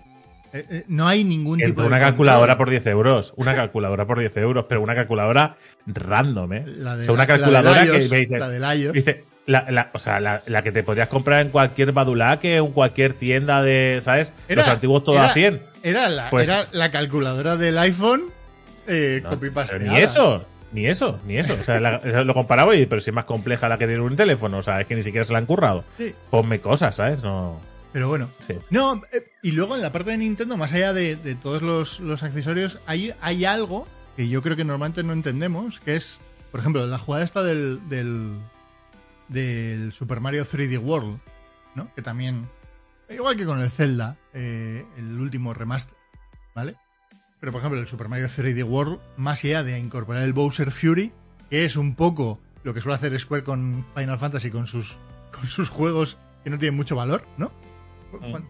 [SPEAKER 2] eh, eh, no hay ningún tipo de
[SPEAKER 1] una calculadora por 10 euros, una calculadora por 10 euros, pero una calculadora random, ¿eh?
[SPEAKER 2] La de
[SPEAKER 1] O sea, una
[SPEAKER 2] la- la del
[SPEAKER 1] calculadora que
[SPEAKER 2] iOS,
[SPEAKER 1] me dice,
[SPEAKER 2] la iOS.
[SPEAKER 1] dice, la, la- o sea, la, la que te podías comprar en cualquier badulaque, en cualquier tienda de, ¿sabes? Los antiguos todos
[SPEAKER 2] era-
[SPEAKER 1] a 100.
[SPEAKER 2] Era la,
[SPEAKER 1] Pues-
[SPEAKER 2] era la calculadora del iPhone eh,
[SPEAKER 1] No,
[SPEAKER 2] copy
[SPEAKER 1] ni eso, ni eso, ni eso. O sea, [LAUGHS] lo comparaba y, pero si es más compleja la que tiene un teléfono, o sea, es que ni siquiera se la han currado.
[SPEAKER 2] Sí,
[SPEAKER 1] Ponme cosas, ¿sabes? No.
[SPEAKER 2] pero bueno.
[SPEAKER 1] Sí.
[SPEAKER 2] No, eh, y luego en la parte de Nintendo, más allá de, de todos los, los accesorios, hay, hay algo que yo creo que normalmente no entendemos, que es, por ejemplo, la jugada esta del, del, del Super Mario 3D World, ¿no? Que también, igual que con el Zelda, eh, el último remaster, ¿vale? Pero por ejemplo, el Super Mario 3D World, más allá de incorporar el Bowser Fury, que es un poco lo que suele hacer Square con Final Fantasy, con sus, [LAUGHS] con sus juegos que no tienen mucho valor, ¿no?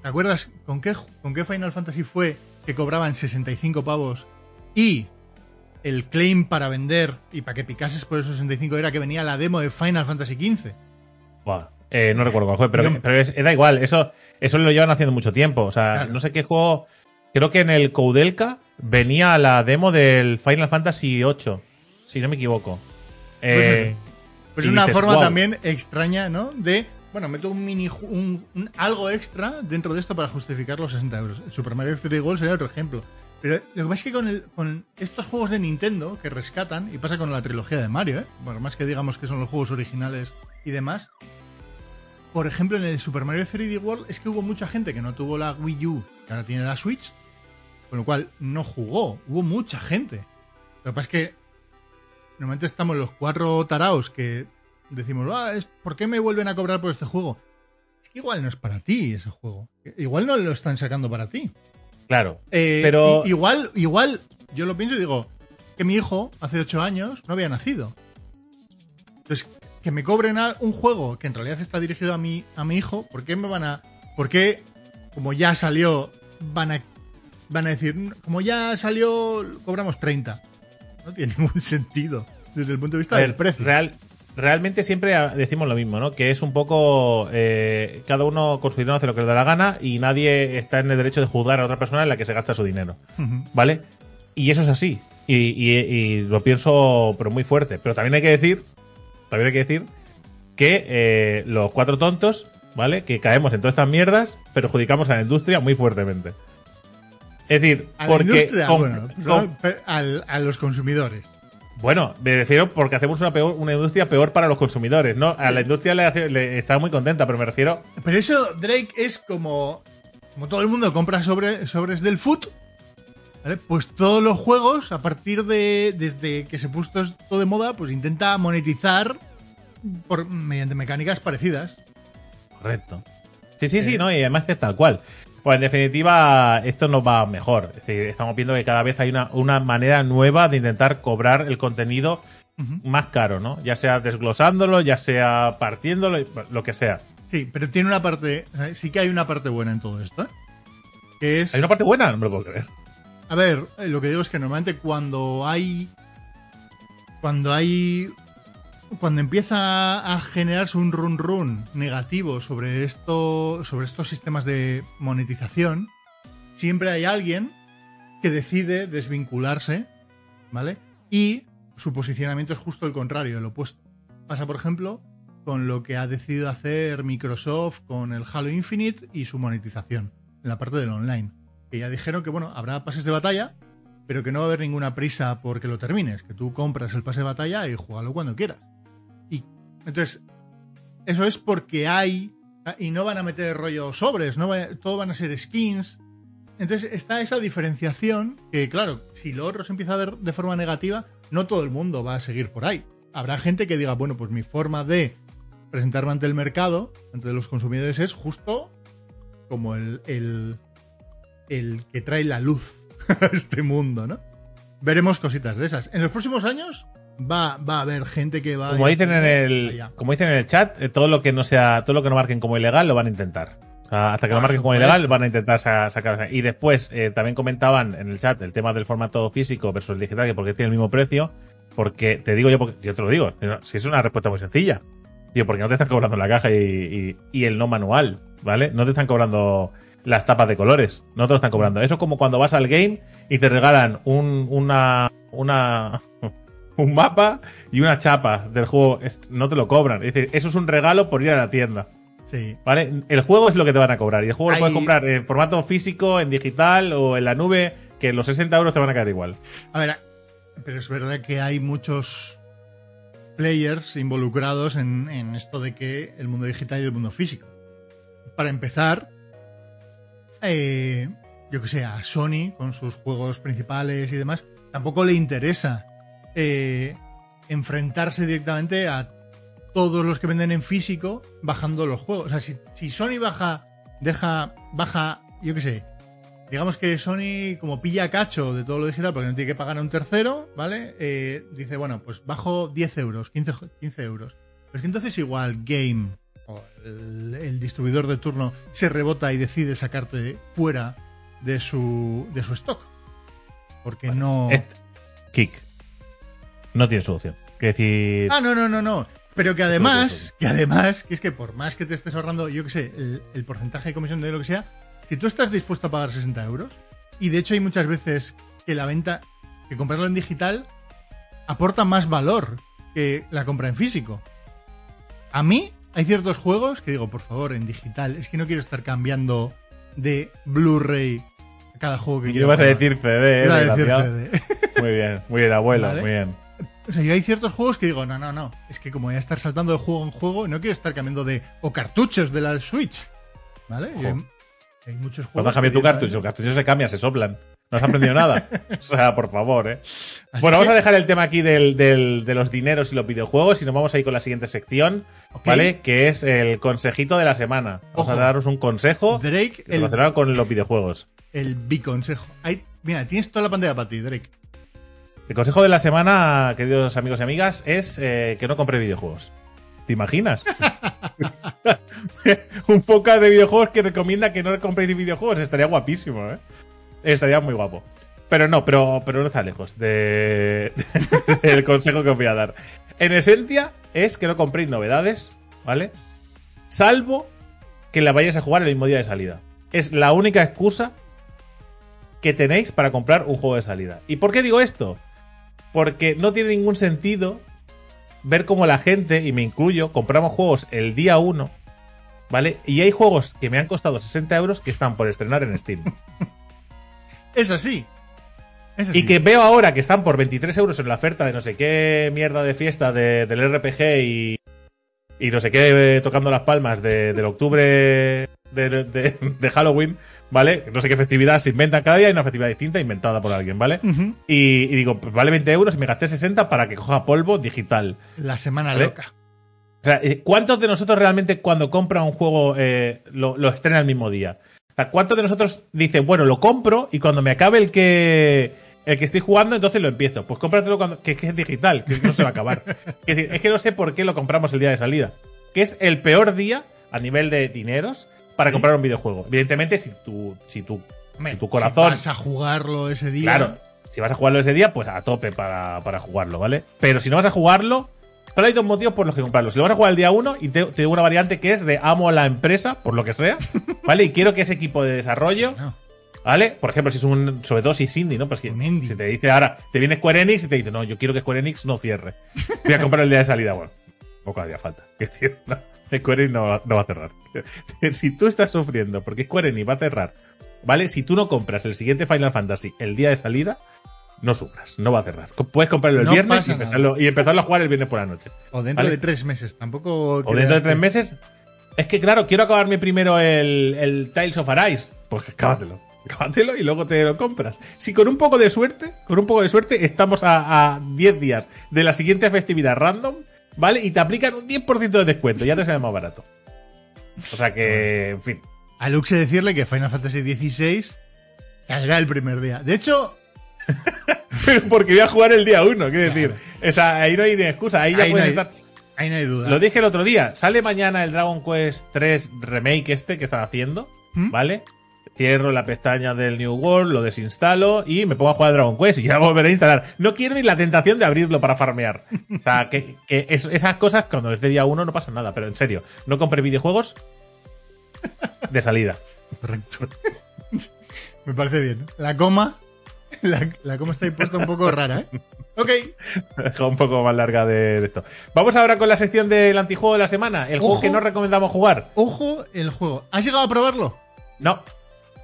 [SPEAKER 2] ¿Te acuerdas con qué, con qué Final Fantasy fue que cobraban 65 pavos y el claim para vender y para que picases por esos 65 era que venía la demo de Final Fantasy XV?
[SPEAKER 1] Buah, eh, no recuerdo cuál fue, pero, es- da igual, eso, eso lo llevan haciendo mucho tiempo. O sea,
[SPEAKER 2] Claro.
[SPEAKER 1] no sé qué juego. Creo que en el Koudelka venía la demo del Final Fantasy VIII, si no me equivoco. Eh,
[SPEAKER 2] Pues es una
[SPEAKER 1] dices,
[SPEAKER 2] forma también extraña, ¿no? De, bueno, meto un mini un, un- algo extra dentro de esto para justificar los 60 euros. Super Mario 3D World sería otro ejemplo. Pero lo que pasa es que con, estos juegos de Nintendo que rescatan, y pasa con la trilogía de Mario, ¿eh? Por más que digamos que son los juegos originales y demás. Por ejemplo, en el Super Mario 3D World es que hubo mucha gente que no tuvo la Wii U, que ahora tiene la Switch, con lo cual no jugó. Hubo mucha gente. Lo que pasa es que normalmente estamos los cuatro taraos que decimos, ah, ¿por qué me vuelven a cobrar por este juego? Es que igual no es para ti ese juego. Igual no lo están sacando para ti.
[SPEAKER 1] Claro.
[SPEAKER 2] Eh,
[SPEAKER 1] Pero-
[SPEAKER 2] igual, igual, yo lo pienso y digo, que mi hijo hace ocho años no había nacido. Entonces, que me cobren un juego que en realidad está dirigido a mi, a mi hijo, ¿por qué me van a. ¿Por qué, como ya salió, van a, van a decir, como ya salió, cobramos 30? No tiene [LAUGHS] ningún sentido desde el punto de vista
[SPEAKER 1] ver,
[SPEAKER 2] del precio.
[SPEAKER 1] real- realmente siempre decimos lo mismo, ¿no? Que es un poco. eh, cada uno con su dinero hace lo que le da la gana y nadie está en el derecho de juzgar a otra persona en la que se gasta su dinero. ¿Vale? Y eso es así. Y, y- y lo pienso, pero muy fuerte. Pero también hay que decir, también hay que decir que eh, los cuatro tontos, ¿vale? Que caemos en todas estas mierdas, perjudicamos a la industria muy fuertemente. Es decir,
[SPEAKER 2] A la industria,
[SPEAKER 1] con-
[SPEAKER 2] bueno,
[SPEAKER 1] con-
[SPEAKER 2] a los consumidores.
[SPEAKER 1] Bueno, me refiero porque hacemos una, peor, una industria peor para los consumidores, ¿no? A la industria le, hace- le está muy contenta, pero me refiero.
[SPEAKER 2] Pero eso, Drake, es como. Como todo el mundo compra sobre, sobres del foot. ¿vale? Pues todos los juegos, a partir de. Desde que se puso esto de moda, pues intenta monetizar por, mediante mecánicas parecidas.
[SPEAKER 1] Correcto. Sí, sí, sí,
[SPEAKER 2] Eh.
[SPEAKER 1] no, y además es tal cual. Pues en definitiva, esto nos va mejor. Es decir, estamos viendo que cada vez hay una, una manera nueva de intentar cobrar el contenido más caro, ¿no? Ya sea desglosándolo, ya sea partiéndolo, lo que sea.
[SPEAKER 2] Sí, pero tiene una parte. sí que hay una parte buena en todo esto. ¿eh? Que es.
[SPEAKER 1] Hay una parte buena, no me lo puedo creer.
[SPEAKER 2] A ver, eh, lo que digo es que normalmente cuando hay. Cuando hay. Cuando empieza a generarse un run run negativo sobre esto. sobre estos sistemas de monetización, siempre hay alguien que decide desvincularse, ¿vale? Y su posicionamiento es justo el contrario, el opuesto. Pasa, por ejemplo, con lo que ha decidido hacer Microsoft con el Halo Infinite y su monetización, en la parte del online que ya dijeron que bueno, habrá pases de batalla, pero que no va a haber ninguna prisa porque lo termines, que tú compras el pase de batalla y juégalo cuando quieras. Entonces, eso es porque hay y no van a meter rollo sobres, no todo van a ser skins. Entonces está esa diferenciación que claro, si lo otro se empieza a ver de forma negativa, no todo el mundo va a seguir por ahí. Habrá gente que diga, bueno, pues mi forma de presentarme ante el mercado, ante los consumidores, es justo como el, el, el que trae la luz [LAUGHS] a este mundo, ¿no? Veremos cositas de esas. En los próximos años va, va a haber gente que va
[SPEAKER 1] Como
[SPEAKER 2] a
[SPEAKER 1] dicen en el,
[SPEAKER 2] Allá.
[SPEAKER 1] como dicen en el chat, eh, todo lo que no sea, todo lo que no marquen como ilegal lo van a intentar. O sea, hasta que lo
[SPEAKER 2] Por
[SPEAKER 1] marquen como ilegal van a intentar sa- sacar. Y después eh, también comentaban en el chat el tema del formato físico versus el digital, que porque tiene el mismo precio. Porque te digo yo, porque yo te lo digo, si es una respuesta muy sencilla. Tío, porque no te están cobrando la caja y, y- y el no manual, ¿vale? No te están cobrando las tapas de colores, no te lo están cobrando. Eso es como cuando vas al game y te regalan un, una, una, un mapa y una chapa del juego. No te lo cobran. Es decir, eso es un regalo por ir a la tienda,
[SPEAKER 2] Sí.
[SPEAKER 1] ¿vale? El juego es lo que te van a cobrar y el juego lo puedes comprar en formato físico, en digital o en la nube, que los 60 euros te van a quedar igual.
[SPEAKER 2] A ver, pero es verdad que hay muchos players involucrados en, en esto de que el mundo digital y el mundo físico. Para empezar, eh, yo que sé, a Sony con sus juegos principales y demás, tampoco le interesa eh, enfrentarse directamente a todos los que venden en físico bajando los juegos. O sea, si, si Sony baja, deja, baja, yo qué sé, digamos que Sony, como pilla cacho de todo lo digital, porque no tiene que pagar a un tercero, ¿vale? Eh, dice, bueno, pues bajo 10 euros, 15, 15 euros. Pero es que entonces igual Game o el, el distribuidor de turno se rebota y decide sacarte fuera de su, de su stock. Porque no...
[SPEAKER 1] Kick. No tiene solución. Es decir,
[SPEAKER 2] Ah, no, no, no, no. Pero que además, que además, que es que por más que te estés ahorrando, yo que sé, el, el porcentaje de comisión de lo que sea, si tú estás dispuesto a pagar 60 euros, y de hecho hay muchas veces que la venta, que comprarlo en digital, aporta más valor que la compra en físico. A mí hay ciertos juegos que digo, por favor, en digital, es que no quiero estar cambiando de Blu-ray a cada juego que
[SPEAKER 1] ¿qué
[SPEAKER 2] quiero.
[SPEAKER 1] vas a
[SPEAKER 2] jugar.
[SPEAKER 1] decir CD? eh,
[SPEAKER 2] a decir? CD.
[SPEAKER 1] Muy bien, muy bien, abuelo, [LAUGHS]
[SPEAKER 2] Vale.
[SPEAKER 1] muy bien.
[SPEAKER 2] O sea, yo hay ciertos juegos que digo, no, no, no. Es que como voy a estar saltando de juego en juego, no quiero estar cambiando de. o cartuchos de la Switch. ¿Vale? Hay, hay muchos juegos.
[SPEAKER 1] Cuando cambia
[SPEAKER 2] que
[SPEAKER 1] tu cartucho, el cartucho se cambia, se soplan. No has aprendido nada. [LAUGHS] O sea, por favor, ¿eh?
[SPEAKER 2] Así
[SPEAKER 1] Bueno, vamos a dejar el tema aquí del, del- de los dineros y los videojuegos y nos vamos a ir con la siguiente sección. ¿vale? Que es el consejito de la semana. Vamos
[SPEAKER 2] Ojo.
[SPEAKER 1] a daros un consejo
[SPEAKER 2] Drake, el,
[SPEAKER 1] relacionado con los videojuegos.
[SPEAKER 2] el biconsejo. Mira, tienes toda la pantalla para ti, Drake.
[SPEAKER 1] El consejo de la semana, queridos amigos y amigas, es eh, que no compre videojuegos. ¿Te imaginas? [LAUGHS] un podcast de videojuegos que recomienda que no compréis videojuegos. Estaría guapísimo, ¿eh? Estaría muy guapo. Pero no, pero, pero no está lejos de, [LAUGHS] del consejo que os voy a dar. En esencia, es que no compréis novedades, ¿vale? Salvo que la vayáis a jugar el mismo día de salida. Es la única excusa que tenéis para comprar un juego de salida. ¿Y por qué digo esto? Porque no tiene ningún sentido ver cómo la gente, y me incluyo, compramos juegos el día 1, ¿vale? Y hay juegos que me han costado 60 euros que están por estrenar en Steam. [LAUGHS]
[SPEAKER 2] Es así. Es así.
[SPEAKER 1] y que veo ahora que están por 23 euros en la oferta de no sé qué mierda de fiesta de- del RPG y, y no sé qué tocando las palmas de- del octubre de, de- de Halloween, ¿vale? No sé qué festividad se inventan cada día, hay una festividad distinta inventada por alguien, ¿vale? Y, y digo, pues vale 20 euros y me gasté 60 para que coja polvo digital.
[SPEAKER 2] La semana
[SPEAKER 1] ¿Vale?
[SPEAKER 2] loca.
[SPEAKER 1] O sea, eh, ¿cuántos de nosotros realmente cuando compra un juego eh, lo, lo estrena el mismo día? O sea, ¿cuántos de nosotros dicen, bueno, lo compro y cuando me acabe el que el que estoy jugando, entonces lo empiezo? Pues cómpratelo cuando, que, que es digital, que no se va a acabar. [LAUGHS] es, decir, es que no sé por qué lo compramos el día de salida. Que es el peor día a nivel de dineros para
[SPEAKER 2] Sí.
[SPEAKER 1] comprar un videojuego. Evidentemente, si tu, si tu, si tu corazón
[SPEAKER 2] Si vas a jugarlo ese día.
[SPEAKER 1] Claro, si vas a jugarlo ese día, pues a tope para, para jugarlo, ¿vale? Pero si no vas a jugarlo, solo hay dos motivos por los que comprarlo. Si lo vas a jugar el día uno, y te, te digo una variante que es de amo a la empresa, por lo que sea, [LAUGHS] ¿vale? Y quiero que ese equipo de desarrollo. ¿vale? Por ejemplo, si es un. Sobre todo si es indie, ¿no? Pues que
[SPEAKER 2] indie.
[SPEAKER 1] si te dice ahora, te viene Square Enix y te dice, no, yo quiero que Square Enix no cierre. [LAUGHS] Voy a comprar el día de salida, bueno, poco haría falta. [LAUGHS] No, [LAUGHS] Square Enix no, va- no va a cerrar. [LAUGHS] si tú estás sufriendo porque Square Enix va a cerrar, ¿vale? Si tú no compras el siguiente Final Fantasy el día de salida, no sufras, no va a cerrar. Puedes comprarlo el
[SPEAKER 2] No
[SPEAKER 1] viernes y empezarlo, y empezarlo a jugar el viernes por la noche.
[SPEAKER 2] O dentro
[SPEAKER 1] Vale.
[SPEAKER 2] de tres meses. Tampoco.
[SPEAKER 1] O dentro de tres meses. Es que, claro, quiero acabarme primero el, el Tales of Arise. Pues cábatelo. Cábatelo y luego te lo compras. Si con un poco de suerte, con un poco de suerte, estamos a, a 10 días de la siguiente festividad random, ¿vale? Y te aplican un 10% de descuento, ya te sale más barato. O sea que, en fin.
[SPEAKER 2] A Luxe decirle que Final Fantasy XVI Caerá el primer día. De hecho, [LAUGHS]
[SPEAKER 1] Pero porque voy a jugar el día uno, quiero
[SPEAKER 2] Claro.
[SPEAKER 1] decir. O sea, ahí no hay ni excusa, ahí ya
[SPEAKER 2] Ahí no
[SPEAKER 1] puedes
[SPEAKER 2] hay-
[SPEAKER 1] estar.
[SPEAKER 2] ahí no hay duda.
[SPEAKER 1] Lo dije el otro día, sale mañana el Dragon Quest 3 Remake este que están haciendo,
[SPEAKER 2] ¿Mm?
[SPEAKER 1] ¿vale? Cierro la pestaña del New World, lo desinstalo y me pongo a jugar al Dragon Quest y ya volveré a instalar. No quiero ni la tentación de abrirlo para farmear. O sea, que, que es- esas cosas cuando es de día uno no pasa nada, pero en serio, no compré videojuegos de salida.
[SPEAKER 2] Correcto. [LAUGHS] Me parece bien. La coma. La, la coma está ahí puesta un poco rara, ¿eh? Ok.
[SPEAKER 1] Deja un poco más larga de, de esto. Vamos ahora con la sección del antijuego de la semana, el juego que no recomendamos jugar.
[SPEAKER 2] Ojo el juego. ¿Has llegado a probarlo?
[SPEAKER 1] No,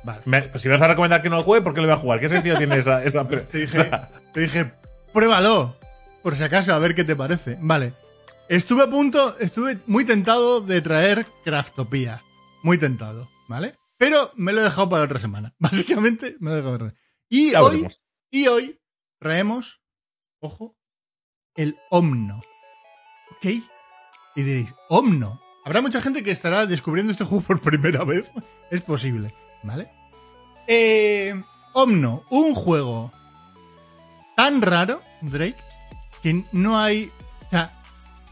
[SPEAKER 2] Vale.
[SPEAKER 1] Me- si vas a recomendar que no lo juegue, ¿por qué lo voy a jugar? ¿Qué sentido tiene esa, esa [LAUGHS]
[SPEAKER 2] Te
[SPEAKER 1] o
[SPEAKER 2] dije,
[SPEAKER 1] sea,
[SPEAKER 2] te dije, pruébalo. Por si acaso, a ver qué te parece. Vale. Estuve a punto, estuve muy tentado de traer Craftopia. Muy tentado, ¿vale? Pero me lo he dejado para otra semana. [LAUGHS] Básicamente, me lo he dejado para otra Y
[SPEAKER 1] ya
[SPEAKER 2] hoy,
[SPEAKER 1] veremos.
[SPEAKER 2] y hoy traemos, ojo, el Omno. ¿Ok? Y diréis, Omno. Habrá mucha gente que estará descubriendo este juego por primera vez. [LAUGHS] Es posible, ¿vale? Eh, Omno, un juego tan raro, Drake, que no hay... O sea,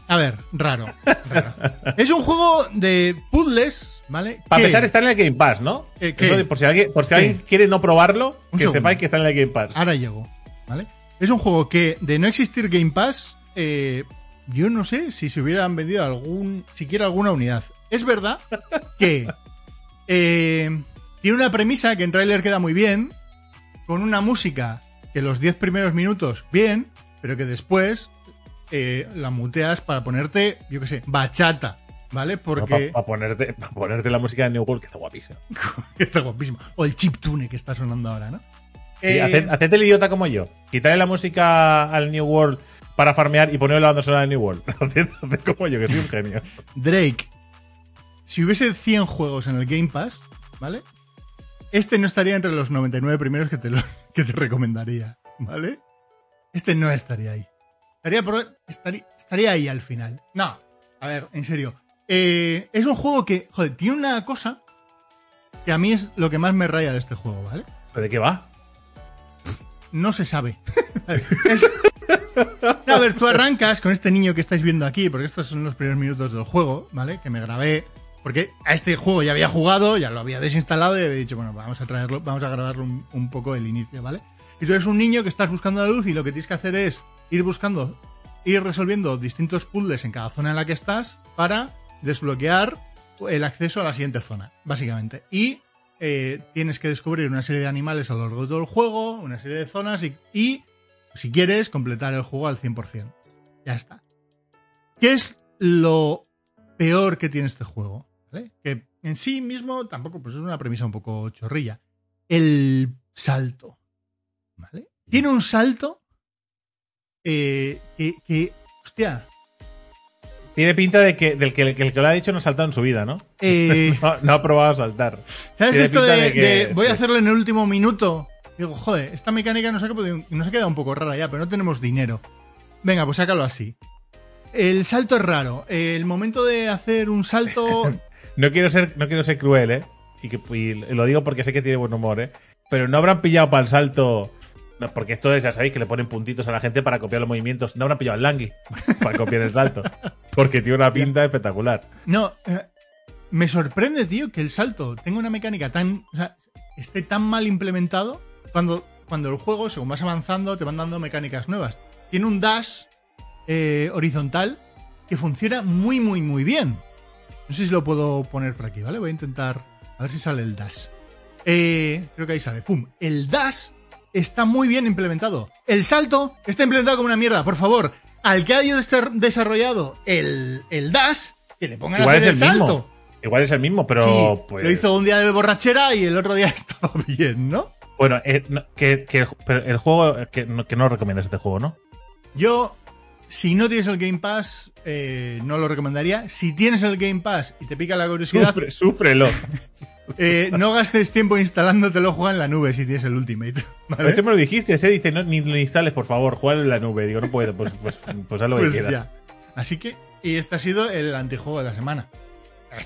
[SPEAKER 2] a ver, raro. raro. [LAUGHS] es un juego de puzzles, ¿vale?
[SPEAKER 1] Para empezar, está en el Game Pass, ¿no? De- por si alguien, por si
[SPEAKER 2] ¿Qué?
[SPEAKER 1] alguien quiere no probarlo,
[SPEAKER 2] Un
[SPEAKER 1] que
[SPEAKER 2] segundo.
[SPEAKER 1] sepáis que está en el Game Pass.
[SPEAKER 2] Ahora llego, ¿vale? Es un juego que, de no existir Game Pass, eh, yo no sé si se hubieran vendido algún, siquiera alguna unidad. Es verdad que eh, tiene una premisa que en tráiler queda muy bien, con una música que los 10 primeros minutos, bien, pero que después eh, la muteas para ponerte, yo qué sé, bachata, ¿vale?
[SPEAKER 1] Para
[SPEAKER 2] Porque...
[SPEAKER 1] ponerte, pa ponerte la música de New World, que está guapísima. [LAUGHS]
[SPEAKER 2] está guapísimo. O el chiptune que está sonando ahora, ¿no? Eh,
[SPEAKER 1] haced, haced el idiota como yo. Quitarle la música al New World para farmear y ponerle la banda sonora de New World. [LAUGHS] haced, haced como yo, que soy un genio.
[SPEAKER 2] Drake, si hubiese 100 juegos en el Game Pass, ¿vale? Este no estaría entre los 99 primeros que te, lo- [LAUGHS] que te recomendaría, ¿vale? Este no estaría ahí. Estaría, por- estaría, estaría ahí al final. No, a ver, en serio. Eh, es un juego que, joder, tiene una cosa que a mí es lo que más me raya de este juego, ¿vale?
[SPEAKER 1] ¿Pero de qué va?
[SPEAKER 2] no se sabe. [LAUGHS] Es- A ver, tú arrancas con este niño que estáis viendo aquí, porque estos son los primeros minutos del juego, ¿vale? Que me grabé. Porque a este juego ya había jugado, ya lo había desinstalado y había dicho, bueno, vamos a traerlo, vamos a grabarlo un, poco el inicio, ¿vale? Y tú eres un niño que estás buscando la luz y lo que tienes que hacer es ir buscando, ir resolviendo distintos puzzles en cada zona en la que estás para desbloquear el acceso a la siguiente zona, básicamente. Y eh, tienes que descubrir una serie de animales a lo largo de todo el juego, una serie de zonas y, y, si quieres, completar el juego al 100%. Ya está. ¿Qué es lo peor que tiene este juego? ¿Vale? Que en sí mismo tampoco, pues es una premisa un poco chorrilla. El salto. ¿Vale? Tiene un salto eh, que, que, hostia,
[SPEAKER 1] Tiene pinta de que, del que, el que el que lo ha dicho no ha saltado en su vida, ¿no?
[SPEAKER 2] eh, [LAUGHS]
[SPEAKER 1] No, no ha probado a saltar.
[SPEAKER 2] ¿Sabes
[SPEAKER 1] Tiene
[SPEAKER 2] esto de,
[SPEAKER 1] de que-
[SPEAKER 2] de voy a hacerlo en el último minuto? Digo, joder, esta mecánica nos ha, quedado- nos ha quedado un poco rara ya, pero no tenemos dinero. Venga, pues sácalo así. El salto es raro. El momento de hacer un salto. [LAUGHS]
[SPEAKER 1] No quiero ser, no quiero ser cruel, ¿eh? Y, que, y lo digo porque sé que tiene buen humor, ¿eh? Pero no habrán pillado para el salto. No, porque esto es, ya sabéis, que le ponen puntitos a la gente para copiar los movimientos. No habrán pillado al Langui [LAUGHS] para copiar el salto. Porque tiene una pinta espectacular.
[SPEAKER 2] No, eh, me sorprende, tío, que el salto tenga una mecánica tan. O sea, esté tan mal implementado cuando, cuando el juego, según vas avanzando, te van dando mecánicas nuevas. Tiene un dash eh, horizontal que funciona muy, muy, muy bien. No sé si lo puedo poner por aquí, ¿vale? Voy a intentar a ver si sale el dash. Eh, creo que ahí sale. ¡Pum! El dash está muy bien implementado. El salto está implementado como una mierda. Por favor, al que haya des- desarrollado el, el dash, que le pongan a
[SPEAKER 1] Igual
[SPEAKER 2] hacer
[SPEAKER 1] es
[SPEAKER 2] el,
[SPEAKER 1] el mismo.
[SPEAKER 2] salto.
[SPEAKER 1] Igual es el mismo, pero
[SPEAKER 2] Sí,
[SPEAKER 1] pues.
[SPEAKER 2] Lo hizo un día de borrachera y el otro día [LAUGHS] estaba bien, ¿no?
[SPEAKER 1] Bueno, eh, no, que, que el, pero el juego. Que no, que no recomiendas este juego, ¿no?
[SPEAKER 2] Yo, si no tienes el Game Pass, eh, no lo recomendaría. Si tienes el Game Pass y te pica la curiosidad,
[SPEAKER 1] Sufre, súfrelo. [LAUGHS]
[SPEAKER 2] eh, no gastes tiempo instalándotelo, juega en la nube si tienes el Ultimate. [LAUGHS] ¿vale?
[SPEAKER 1] Este me lo dijiste, ese dice, no, ni lo instales, por favor, juega en la nube. Digo, no puedo, pues, pues, pues haz lo que
[SPEAKER 2] Pues
[SPEAKER 1] quieras.
[SPEAKER 2] ya. Así que, y este ha sido el antijuego de la semana.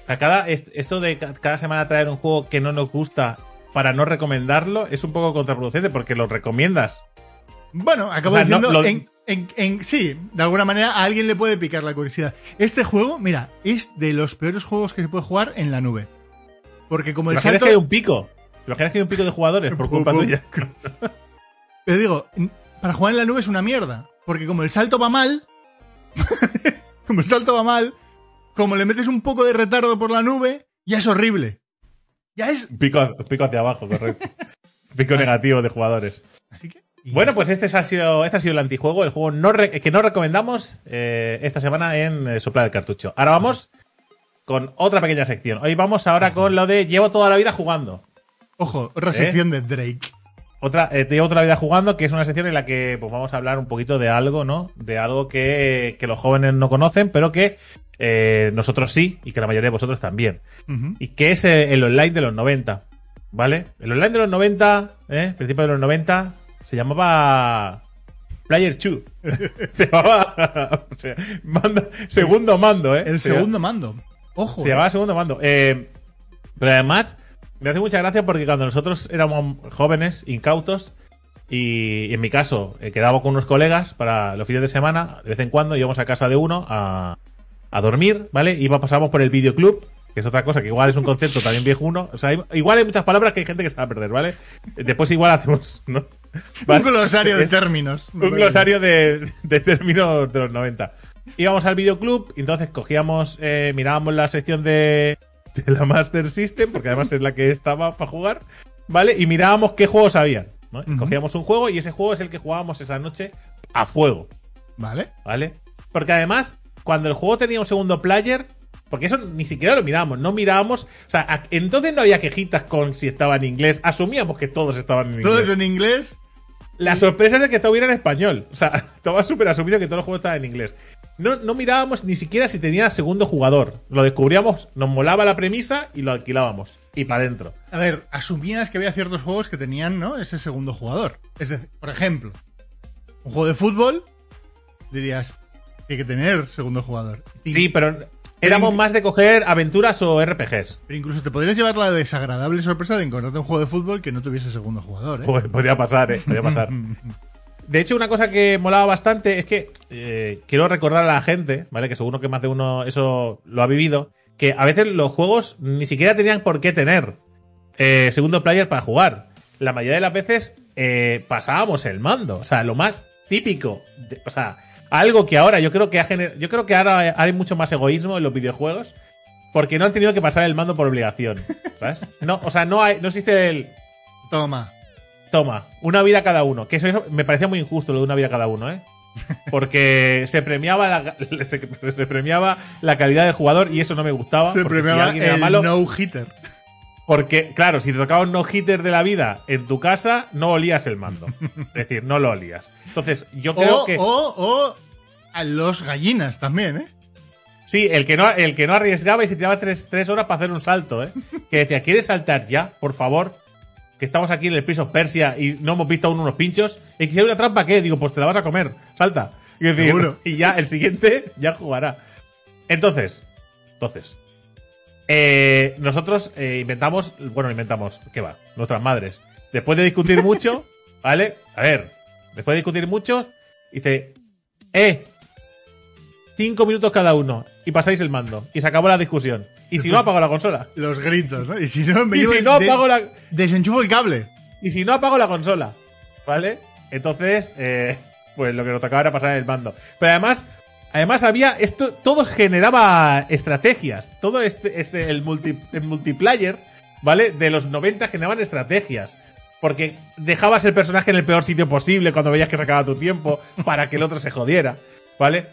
[SPEAKER 1] A cada, est- esto de ca- cada semana traer un juego que no nos gusta para no recomendarlo es un poco contraproducente porque lo recomiendas.
[SPEAKER 2] Bueno, acabo
[SPEAKER 1] O sea, no,
[SPEAKER 2] diciendo,
[SPEAKER 1] lo-
[SPEAKER 2] en, en- en- sí, de alguna manera a alguien le puede picar la curiosidad. Este juego, mira, es de los peores juegos que se puede jugar en la nube. Porque como el salto...
[SPEAKER 1] que hay un pico. Imaginas que hay un pico de jugadores por culpa tuya. [LAUGHS]
[SPEAKER 2] Pero digo, para jugar en la nube es una mierda. Porque como el salto va mal, [LAUGHS] como el salto va mal, como le metes un poco de retardo por la nube, ya es horrible. Ya es...
[SPEAKER 1] Pico, pico hacia abajo, correcto. [LAUGHS] pico negativo de jugadores.
[SPEAKER 2] Así que...
[SPEAKER 1] Bueno, pues este ha sido, este ha sido el antijuego, el juego no re- que no recomendamos eh, esta semana en eh, Soplar el Cartucho. Ahora vamos con otra pequeña sección. Hoy vamos ahora con lo de llevo toda la vida jugando.
[SPEAKER 2] Ojo, otra
[SPEAKER 1] ¿Eh?
[SPEAKER 2] sección de Drake.
[SPEAKER 1] Otra, eh, te llevo toda la vida jugando, que es una sección en la que pues, vamos a hablar un poquito de algo, ¿no? De algo que, que los jóvenes no conocen, pero que nosotros sí, y que la mayoría de vosotros también. Y que es el online de los 90, ¿vale? El online de los 90, ¿eh? Principio de los 90, se llamaba Player 2. [LAUGHS] se llamaba... o sea, mando- segundo mando, ¿eh?
[SPEAKER 2] El
[SPEAKER 1] Se-
[SPEAKER 2] segundo mando. Ojo.
[SPEAKER 1] se
[SPEAKER 2] eh.
[SPEAKER 1] llamaba segundo mando. Eh, pero además, me hace mucha gracia porque cuando nosotros éramos jóvenes, incautos, y, y en mi caso, eh, quedábamos con unos colegas para los fines de semana, de vez en cuando íbamos a casa de uno a, a dormir, ¿vale? Y pasábamos por el videoclub, que es otra cosa que igual es un concepto también viejuno. O sea, igual hay muchas palabras que hay gente que se va a perder, ¿vale? Después igual hacemos, ¿no? [LAUGHS]
[SPEAKER 2] Un glosario de términos.
[SPEAKER 1] un glosario de, de términos de los 90. Íbamos al videoclub entonces cogíamos, eh, mirábamos la sección de, de la Master System, porque además es la que estaba para jugar, ¿vale? Y mirábamos qué juegos habían. ¿no? Cogíamos un juego y ese juego es el que jugábamos esa noche a fuego,
[SPEAKER 2] Vale.
[SPEAKER 1] ¿vale? Porque además, cuando el juego tenía un segundo player, porque eso ni siquiera lo mirábamos, no mirábamos, o sea, entonces no había quejitas con si estaba en inglés, asumíamos que todos estaban en inglés.
[SPEAKER 2] Todo eso en inglés.
[SPEAKER 1] La sorpresa es de que todo hubiera en español. O sea, [LAUGHS] estaba súper asumido que todos los juegos estaban en inglés. No, no mirábamos ni siquiera si tenía segundo jugador. Lo descubríamos, nos molaba la premisa y lo alquilábamos. Y para adentro.
[SPEAKER 2] A ver, asumías que había ciertos juegos que tenían, ¿no? Ese segundo jugador. Es decir, por ejemplo, un juego de fútbol, dirías hay que tener segundo jugador.
[SPEAKER 1] Sí, pero éramos más de coger aventuras o RPGs.
[SPEAKER 2] Pero incluso te podrías llevar la desagradable sorpresa de encontrarte un juego de fútbol que no tuviese segundo jugador, ¿eh?
[SPEAKER 1] Pues podría pasar, ¿eh? Podría pasar. De hecho, una cosa que molaba bastante es que eh, quiero recordar a la gente, ¿vale? Que seguro que más de uno eso lo ha vivido, que a veces los juegos ni siquiera tenían por qué tener eh, segundo player para jugar. La mayoría de las veces eh, pasábamos el mando. O sea, lo más típico. de- o sea, algo que ahora yo creo que ha gener- yo creo que ahora hay mucho más egoísmo en los videojuegos porque no han tenido que pasar el mando por obligación. ¿Sabes? No, o sea, no hay, no existe el
[SPEAKER 2] Toma.
[SPEAKER 1] Toma, una vida cada uno. Que eso, eso me parecía muy injusto lo de una vida cada uno, ¿eh? Porque se premiaba la, se, se premiaba la calidad del jugador y eso no me gustaba.
[SPEAKER 2] Se
[SPEAKER 1] si
[SPEAKER 2] premiaba el
[SPEAKER 1] malo,
[SPEAKER 2] no-hitter.
[SPEAKER 1] Porque, claro, si te tocaba un no-hitter de la vida en tu casa, no olías el mando. [LAUGHS] Es decir, no lo olías. Entonces, yo creo
[SPEAKER 2] O,
[SPEAKER 1] que.
[SPEAKER 2] o, o a los gallinas también, ¿eh?
[SPEAKER 1] Sí, el que no, el que no arriesgaba y se tiraba tres, tres horas para hacer un salto, ¿eh? [LAUGHS] Que decía, ¿quieres saltar ya, por favor? Que estamos aquí en el piso Persia y no hemos visto aún unos pinchos. Y que si hay una trampa, ¿qué? Digo, pues te la vas a comer. Salta. Y, decir,
[SPEAKER 2] Seguro. [LAUGHS]
[SPEAKER 1] y ya, el siguiente ya jugará. Entonces, entonces. Eh, nosotros eh, inventamos, bueno, inventamos, ¿qué va? Nuestras madres. Después de discutir mucho, [LAUGHS] ¿vale? A ver, después de discutir mucho, dice, eh, cinco minutos cada uno y pasáis el mando. Y se acabó la discusión. Y si no, apago la consola.
[SPEAKER 2] Los gritos, ¿no? Y si no, me
[SPEAKER 1] Y
[SPEAKER 2] llevo
[SPEAKER 1] si no, apago la,
[SPEAKER 2] desenchufo el cable.
[SPEAKER 1] y si no, apago la consola. ¿Vale? Entonces, eh, pues lo que nos tocaba era pasar el mando. Pero además, además había esto, todo generaba estrategias. Todo este, este el, multi, el multiplayer, ¿vale? De los 90 generaban estrategias. Porque dejabas el personaje en el peor sitio posible cuando veías que se acababa tu tiempo [LAUGHS] para que el otro se jodiera, ¿vale?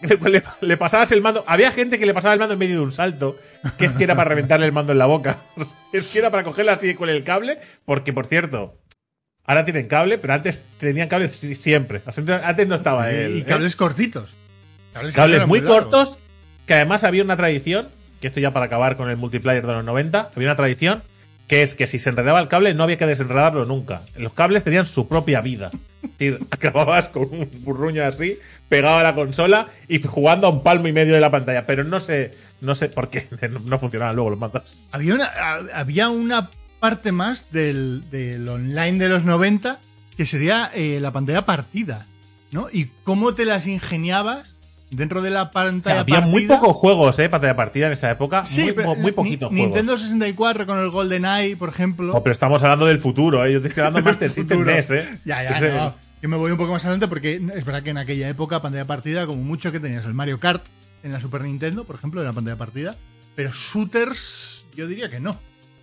[SPEAKER 1] Le, le- le pasabas el mando. Había gente que le pasaba el mando en medio de un salto, que es que era para reventarle el mando en la boca. [LAUGHS] Es que era para cogerla así con el cable, porque por cierto, ahora tienen cable, pero antes tenían cable si- siempre. Antes no estaba el,
[SPEAKER 2] y
[SPEAKER 1] ¿eh?
[SPEAKER 2] cables cortitos. Cables,
[SPEAKER 1] muy cortos, que además había una tradición, que esto ya para acabar con el multiplayer de los 90, había una tradición que es que si se enredaba el cable no había que desenredarlo nunca. Los cables tenían su propia vida. Es decir, [LAUGHS] acababas con un burruño así, pegado a la consola y jugando a un palmo y medio de la pantalla. Pero no sé, no sé por qué [LAUGHS] no, funcionaban luego los mandos.
[SPEAKER 2] Había una, había una parte más del, del online de los 90, que sería eh, la pantalla partida, ¿no? Y cómo te las ingeniabas dentro de la pantalla
[SPEAKER 1] Había
[SPEAKER 2] partida.
[SPEAKER 1] muy pocos juegos, ¿eh? Pantalla partida en esa época.
[SPEAKER 2] Sí,
[SPEAKER 1] muy,
[SPEAKER 2] pero
[SPEAKER 1] muy poquitos juegos.
[SPEAKER 2] Nintendo 64 con el GoldenEye, por ejemplo.
[SPEAKER 1] No, pero estamos hablando del futuro, ¿eh? Yo estoy hablando Master System. NES, ¿eh?
[SPEAKER 2] Ya, ya,
[SPEAKER 1] Ese-
[SPEAKER 2] no. Yo me voy un poco más adelante porque es verdad que en aquella época, pantalla partida, como mucho que tenías el Mario Kart en la Super Nintendo, por ejemplo, en la pantalla partida. Pero shooters, yo diría que no.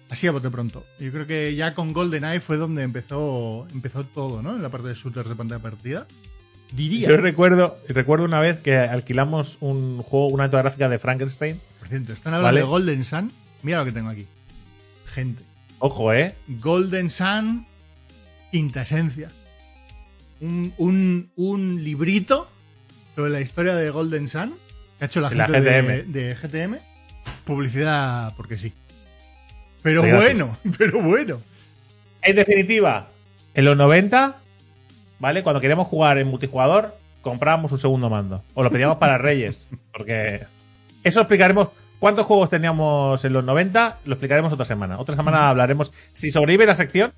[SPEAKER 2] Así a bote pronto. Yo creo que ya con GoldenEye fue donde empezó, empezó todo, ¿no? En la parte de shooters de pantalla partida. Diría.
[SPEAKER 1] Yo recuerdo, recuerdo una vez que alquilamos un juego, una gráfica de Frankenstein.
[SPEAKER 2] Por cierto, están hablando
[SPEAKER 1] Vale.
[SPEAKER 2] de Golden Sun. Mira lo que tengo aquí. Gente.
[SPEAKER 1] Ojo, ¿eh?
[SPEAKER 2] Golden Sun, quinta esencia. Un, un, un librito sobre la historia de Golden Sun que ha hecho la
[SPEAKER 1] De la
[SPEAKER 2] gente de,
[SPEAKER 1] GTM.
[SPEAKER 2] de GTM. Publicidad porque sí. Pero
[SPEAKER 1] Sí,
[SPEAKER 2] bueno, [LAUGHS] pero bueno.
[SPEAKER 1] En definitiva, en los 90, ¿vale? Cuando queríamos jugar en multijugador, comprábamos un segundo mando. O lo pedíamos para Reyes. [LAUGHS] Porque eso explicaremos. ¿Cuántos juegos teníamos en los 90? Lo explicaremos otra semana. Otra semana hablaremos. Si sobrevive la sección,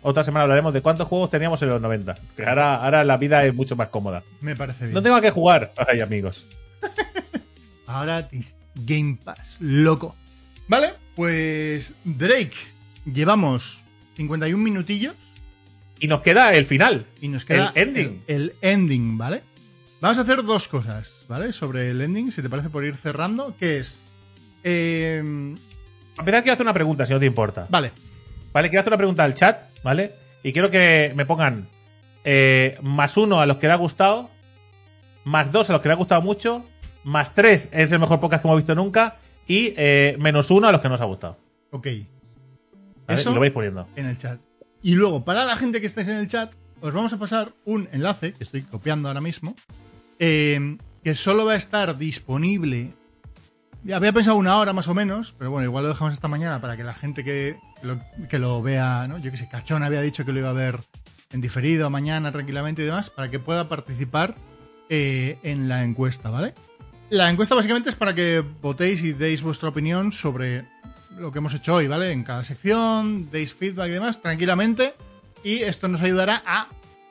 [SPEAKER 1] otra semana hablaremos de cuántos juegos teníamos en los 90. Que ahora, ahora la vida es mucho más cómoda.
[SPEAKER 2] Me parece bien.
[SPEAKER 1] No tengo a qué jugar. Ay, amigos. [LAUGHS]
[SPEAKER 2] Ahora tis- Game Pass, loco. Vale, pues Drake, llevamos 51 minutillos
[SPEAKER 1] Y nos queda el final.
[SPEAKER 2] y nos queda
[SPEAKER 1] El ending.
[SPEAKER 2] El, el ending, ¿vale? Vamos a hacer dos cosas, ¿vale? Sobre el ending, si te parece por ir cerrando, que es... eh,
[SPEAKER 1] A empezar, quiero hacer una pregunta, si no te importa.
[SPEAKER 2] vale,
[SPEAKER 1] Vale, quiero hacer una pregunta al chat, ¿vale? Y quiero que me pongan eh, más uno a los que le ha gustado, más dos a los que le ha gustado mucho, más tres es el mejor podcast que hemos visto nunca, y eh, menos uno a los que no os ha gustado.
[SPEAKER 2] ok.
[SPEAKER 1] ¿vale?
[SPEAKER 2] Eso
[SPEAKER 1] Lo vais poniendo.
[SPEAKER 2] en el chat. Y luego, para la gente que estáis en el chat, os vamos a pasar un enlace, que estoy copiando ahora mismo, eh, que solo va a estar disponible. Había pensado una hora más o menos, pero bueno, igual lo dejamos esta mañana para que la gente que lo, que lo vea, ¿no? Yo que sé, Cachón había dicho que lo iba a ver en diferido mañana tranquilamente y demás, para que pueda participar eh, en la encuesta, ¿vale? La encuesta básicamente es para que votéis y deis vuestra opinión sobre lo que hemos hecho hoy, ¿vale? En cada sección, deis feedback y demás, tranquilamente. Y esto nos ayudará a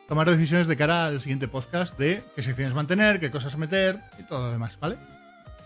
[SPEAKER 2] tomar decisiones de cara al siguiente podcast de qué secciones mantener, qué cosas meter y todo lo demás, ¿vale?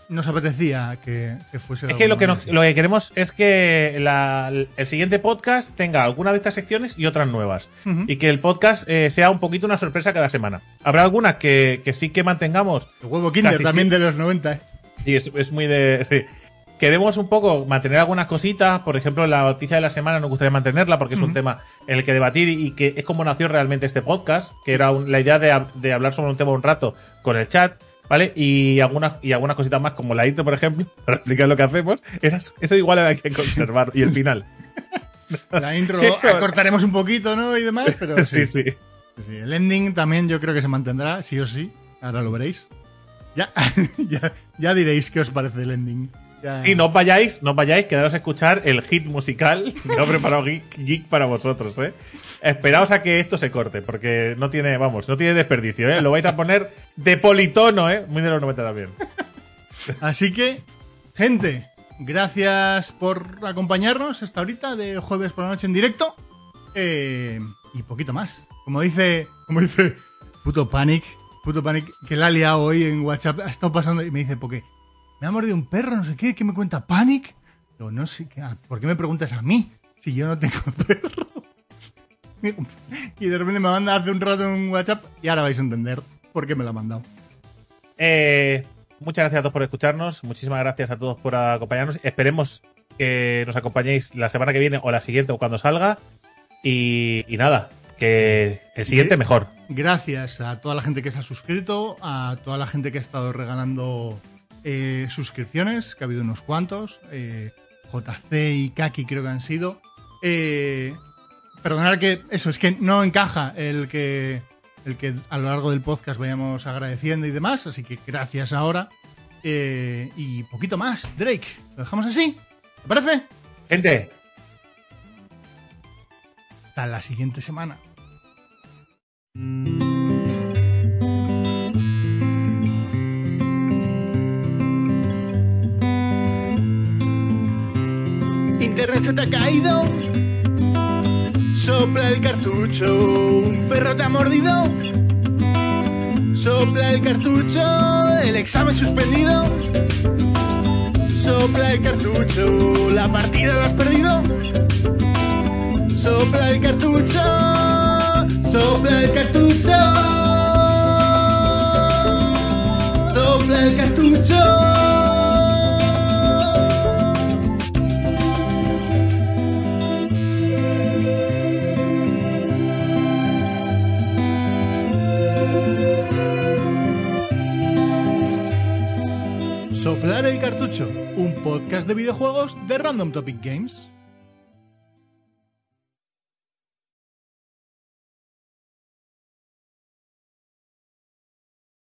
[SPEAKER 2] Nos apetecía que, que fuese de
[SPEAKER 1] Es que lo que, nos- lo que queremos es que la- el siguiente podcast tenga alguna de estas secciones y otras nuevas.
[SPEAKER 2] Ujú.
[SPEAKER 1] Y que el podcast eh, sea un poquito una sorpresa cada semana. Habrá algunas que, que sí que mantengamos
[SPEAKER 2] El huevo Kinder también
[SPEAKER 1] sí.
[SPEAKER 2] de los 90, ¿eh?
[SPEAKER 1] Y es, es muy de. [LAUGHS] sí. Queremos un poco mantener algunas cositas. Por ejemplo, la noticia de la semana nos gustaría mantenerla porque es un tema en el que debatir y que es como nació realmente este podcast, que era un- la idea de, hab- de hablar sobre un tema un rato con el chat. ¿Vale? Y algunas, y algunas cositas más, como la intro, por ejemplo, [LAUGHS] para explicar lo que hacemos. Eso igual hay que conservar. Y el final. [LAUGHS]
[SPEAKER 2] La intro [LAUGHS] cortaremos un poquito, ¿no? Y demás, pero sí,
[SPEAKER 1] sí, sí.
[SPEAKER 2] sí. El ending también yo creo que se mantendrá, sí o sí. Ahora lo veréis. Ya, ya, ya diréis qué os parece el ending. Ya-
[SPEAKER 1] Sí, no os vayáis, no os vayáis, quedaros a escuchar el hit musical que ha preparado Geek, Geek para vosotros, ¿eh? Esperaos a que esto se corte, porque no tiene, vamos, no tiene desperdicio, ¿eh? Lo vais a poner de politono, ¿eh? Muy de los 90 también.
[SPEAKER 2] Así que, gente, gracias por acompañarnos esta horita de jueves por la noche en directo. Eh, y poquito más. Como dice, como dice puto Panic, puto Panic, que la ha liado hoy en WhatsApp, ha estado pasando y me dice, ¿por qué? Me ha mordido un perro, no sé qué, ¿qué me cuenta Panic? Digo, no sé, ¿qué- ¿por qué me preguntas a mí? Si yo no tengo [LAUGHS] perro. Y de repente me manda hace un rato un WhatsApp y ahora vais a entender por qué me lo ha mandado.
[SPEAKER 1] Eh, muchas gracias a todos por escucharnos, muchísimas gracias a todos por acompañarnos. Esperemos que nos acompañéis la semana que viene o la siguiente o cuando salga. Y, y nada, que el siguiente mejor.
[SPEAKER 2] Gracias a toda la gente que se ha suscrito, a toda la gente que ha estado regalando eh, suscripciones, que ha habido unos cuantos. eh, JC y Kaki creo que han sido. Eh, perdonad que eso, es que no encaja el que, el que a lo largo del podcast vayamos agradeciendo y demás, así que gracias ahora. Eh, y poquito más, Drake. ¿Lo dejamos así? ¿Te parece?
[SPEAKER 1] Gente,
[SPEAKER 2] Hasta la siguiente semana. Internet se te ha caído. Sopla el cartucho, un perro te ha mordido. Sopla el cartucho, el examen suspendido. Sopla el cartucho, la partida la has perdido. Sopla el cartucho, sopla el cartucho. Sopla el cartucho. Podcast de videojuegos de Random Topic Games.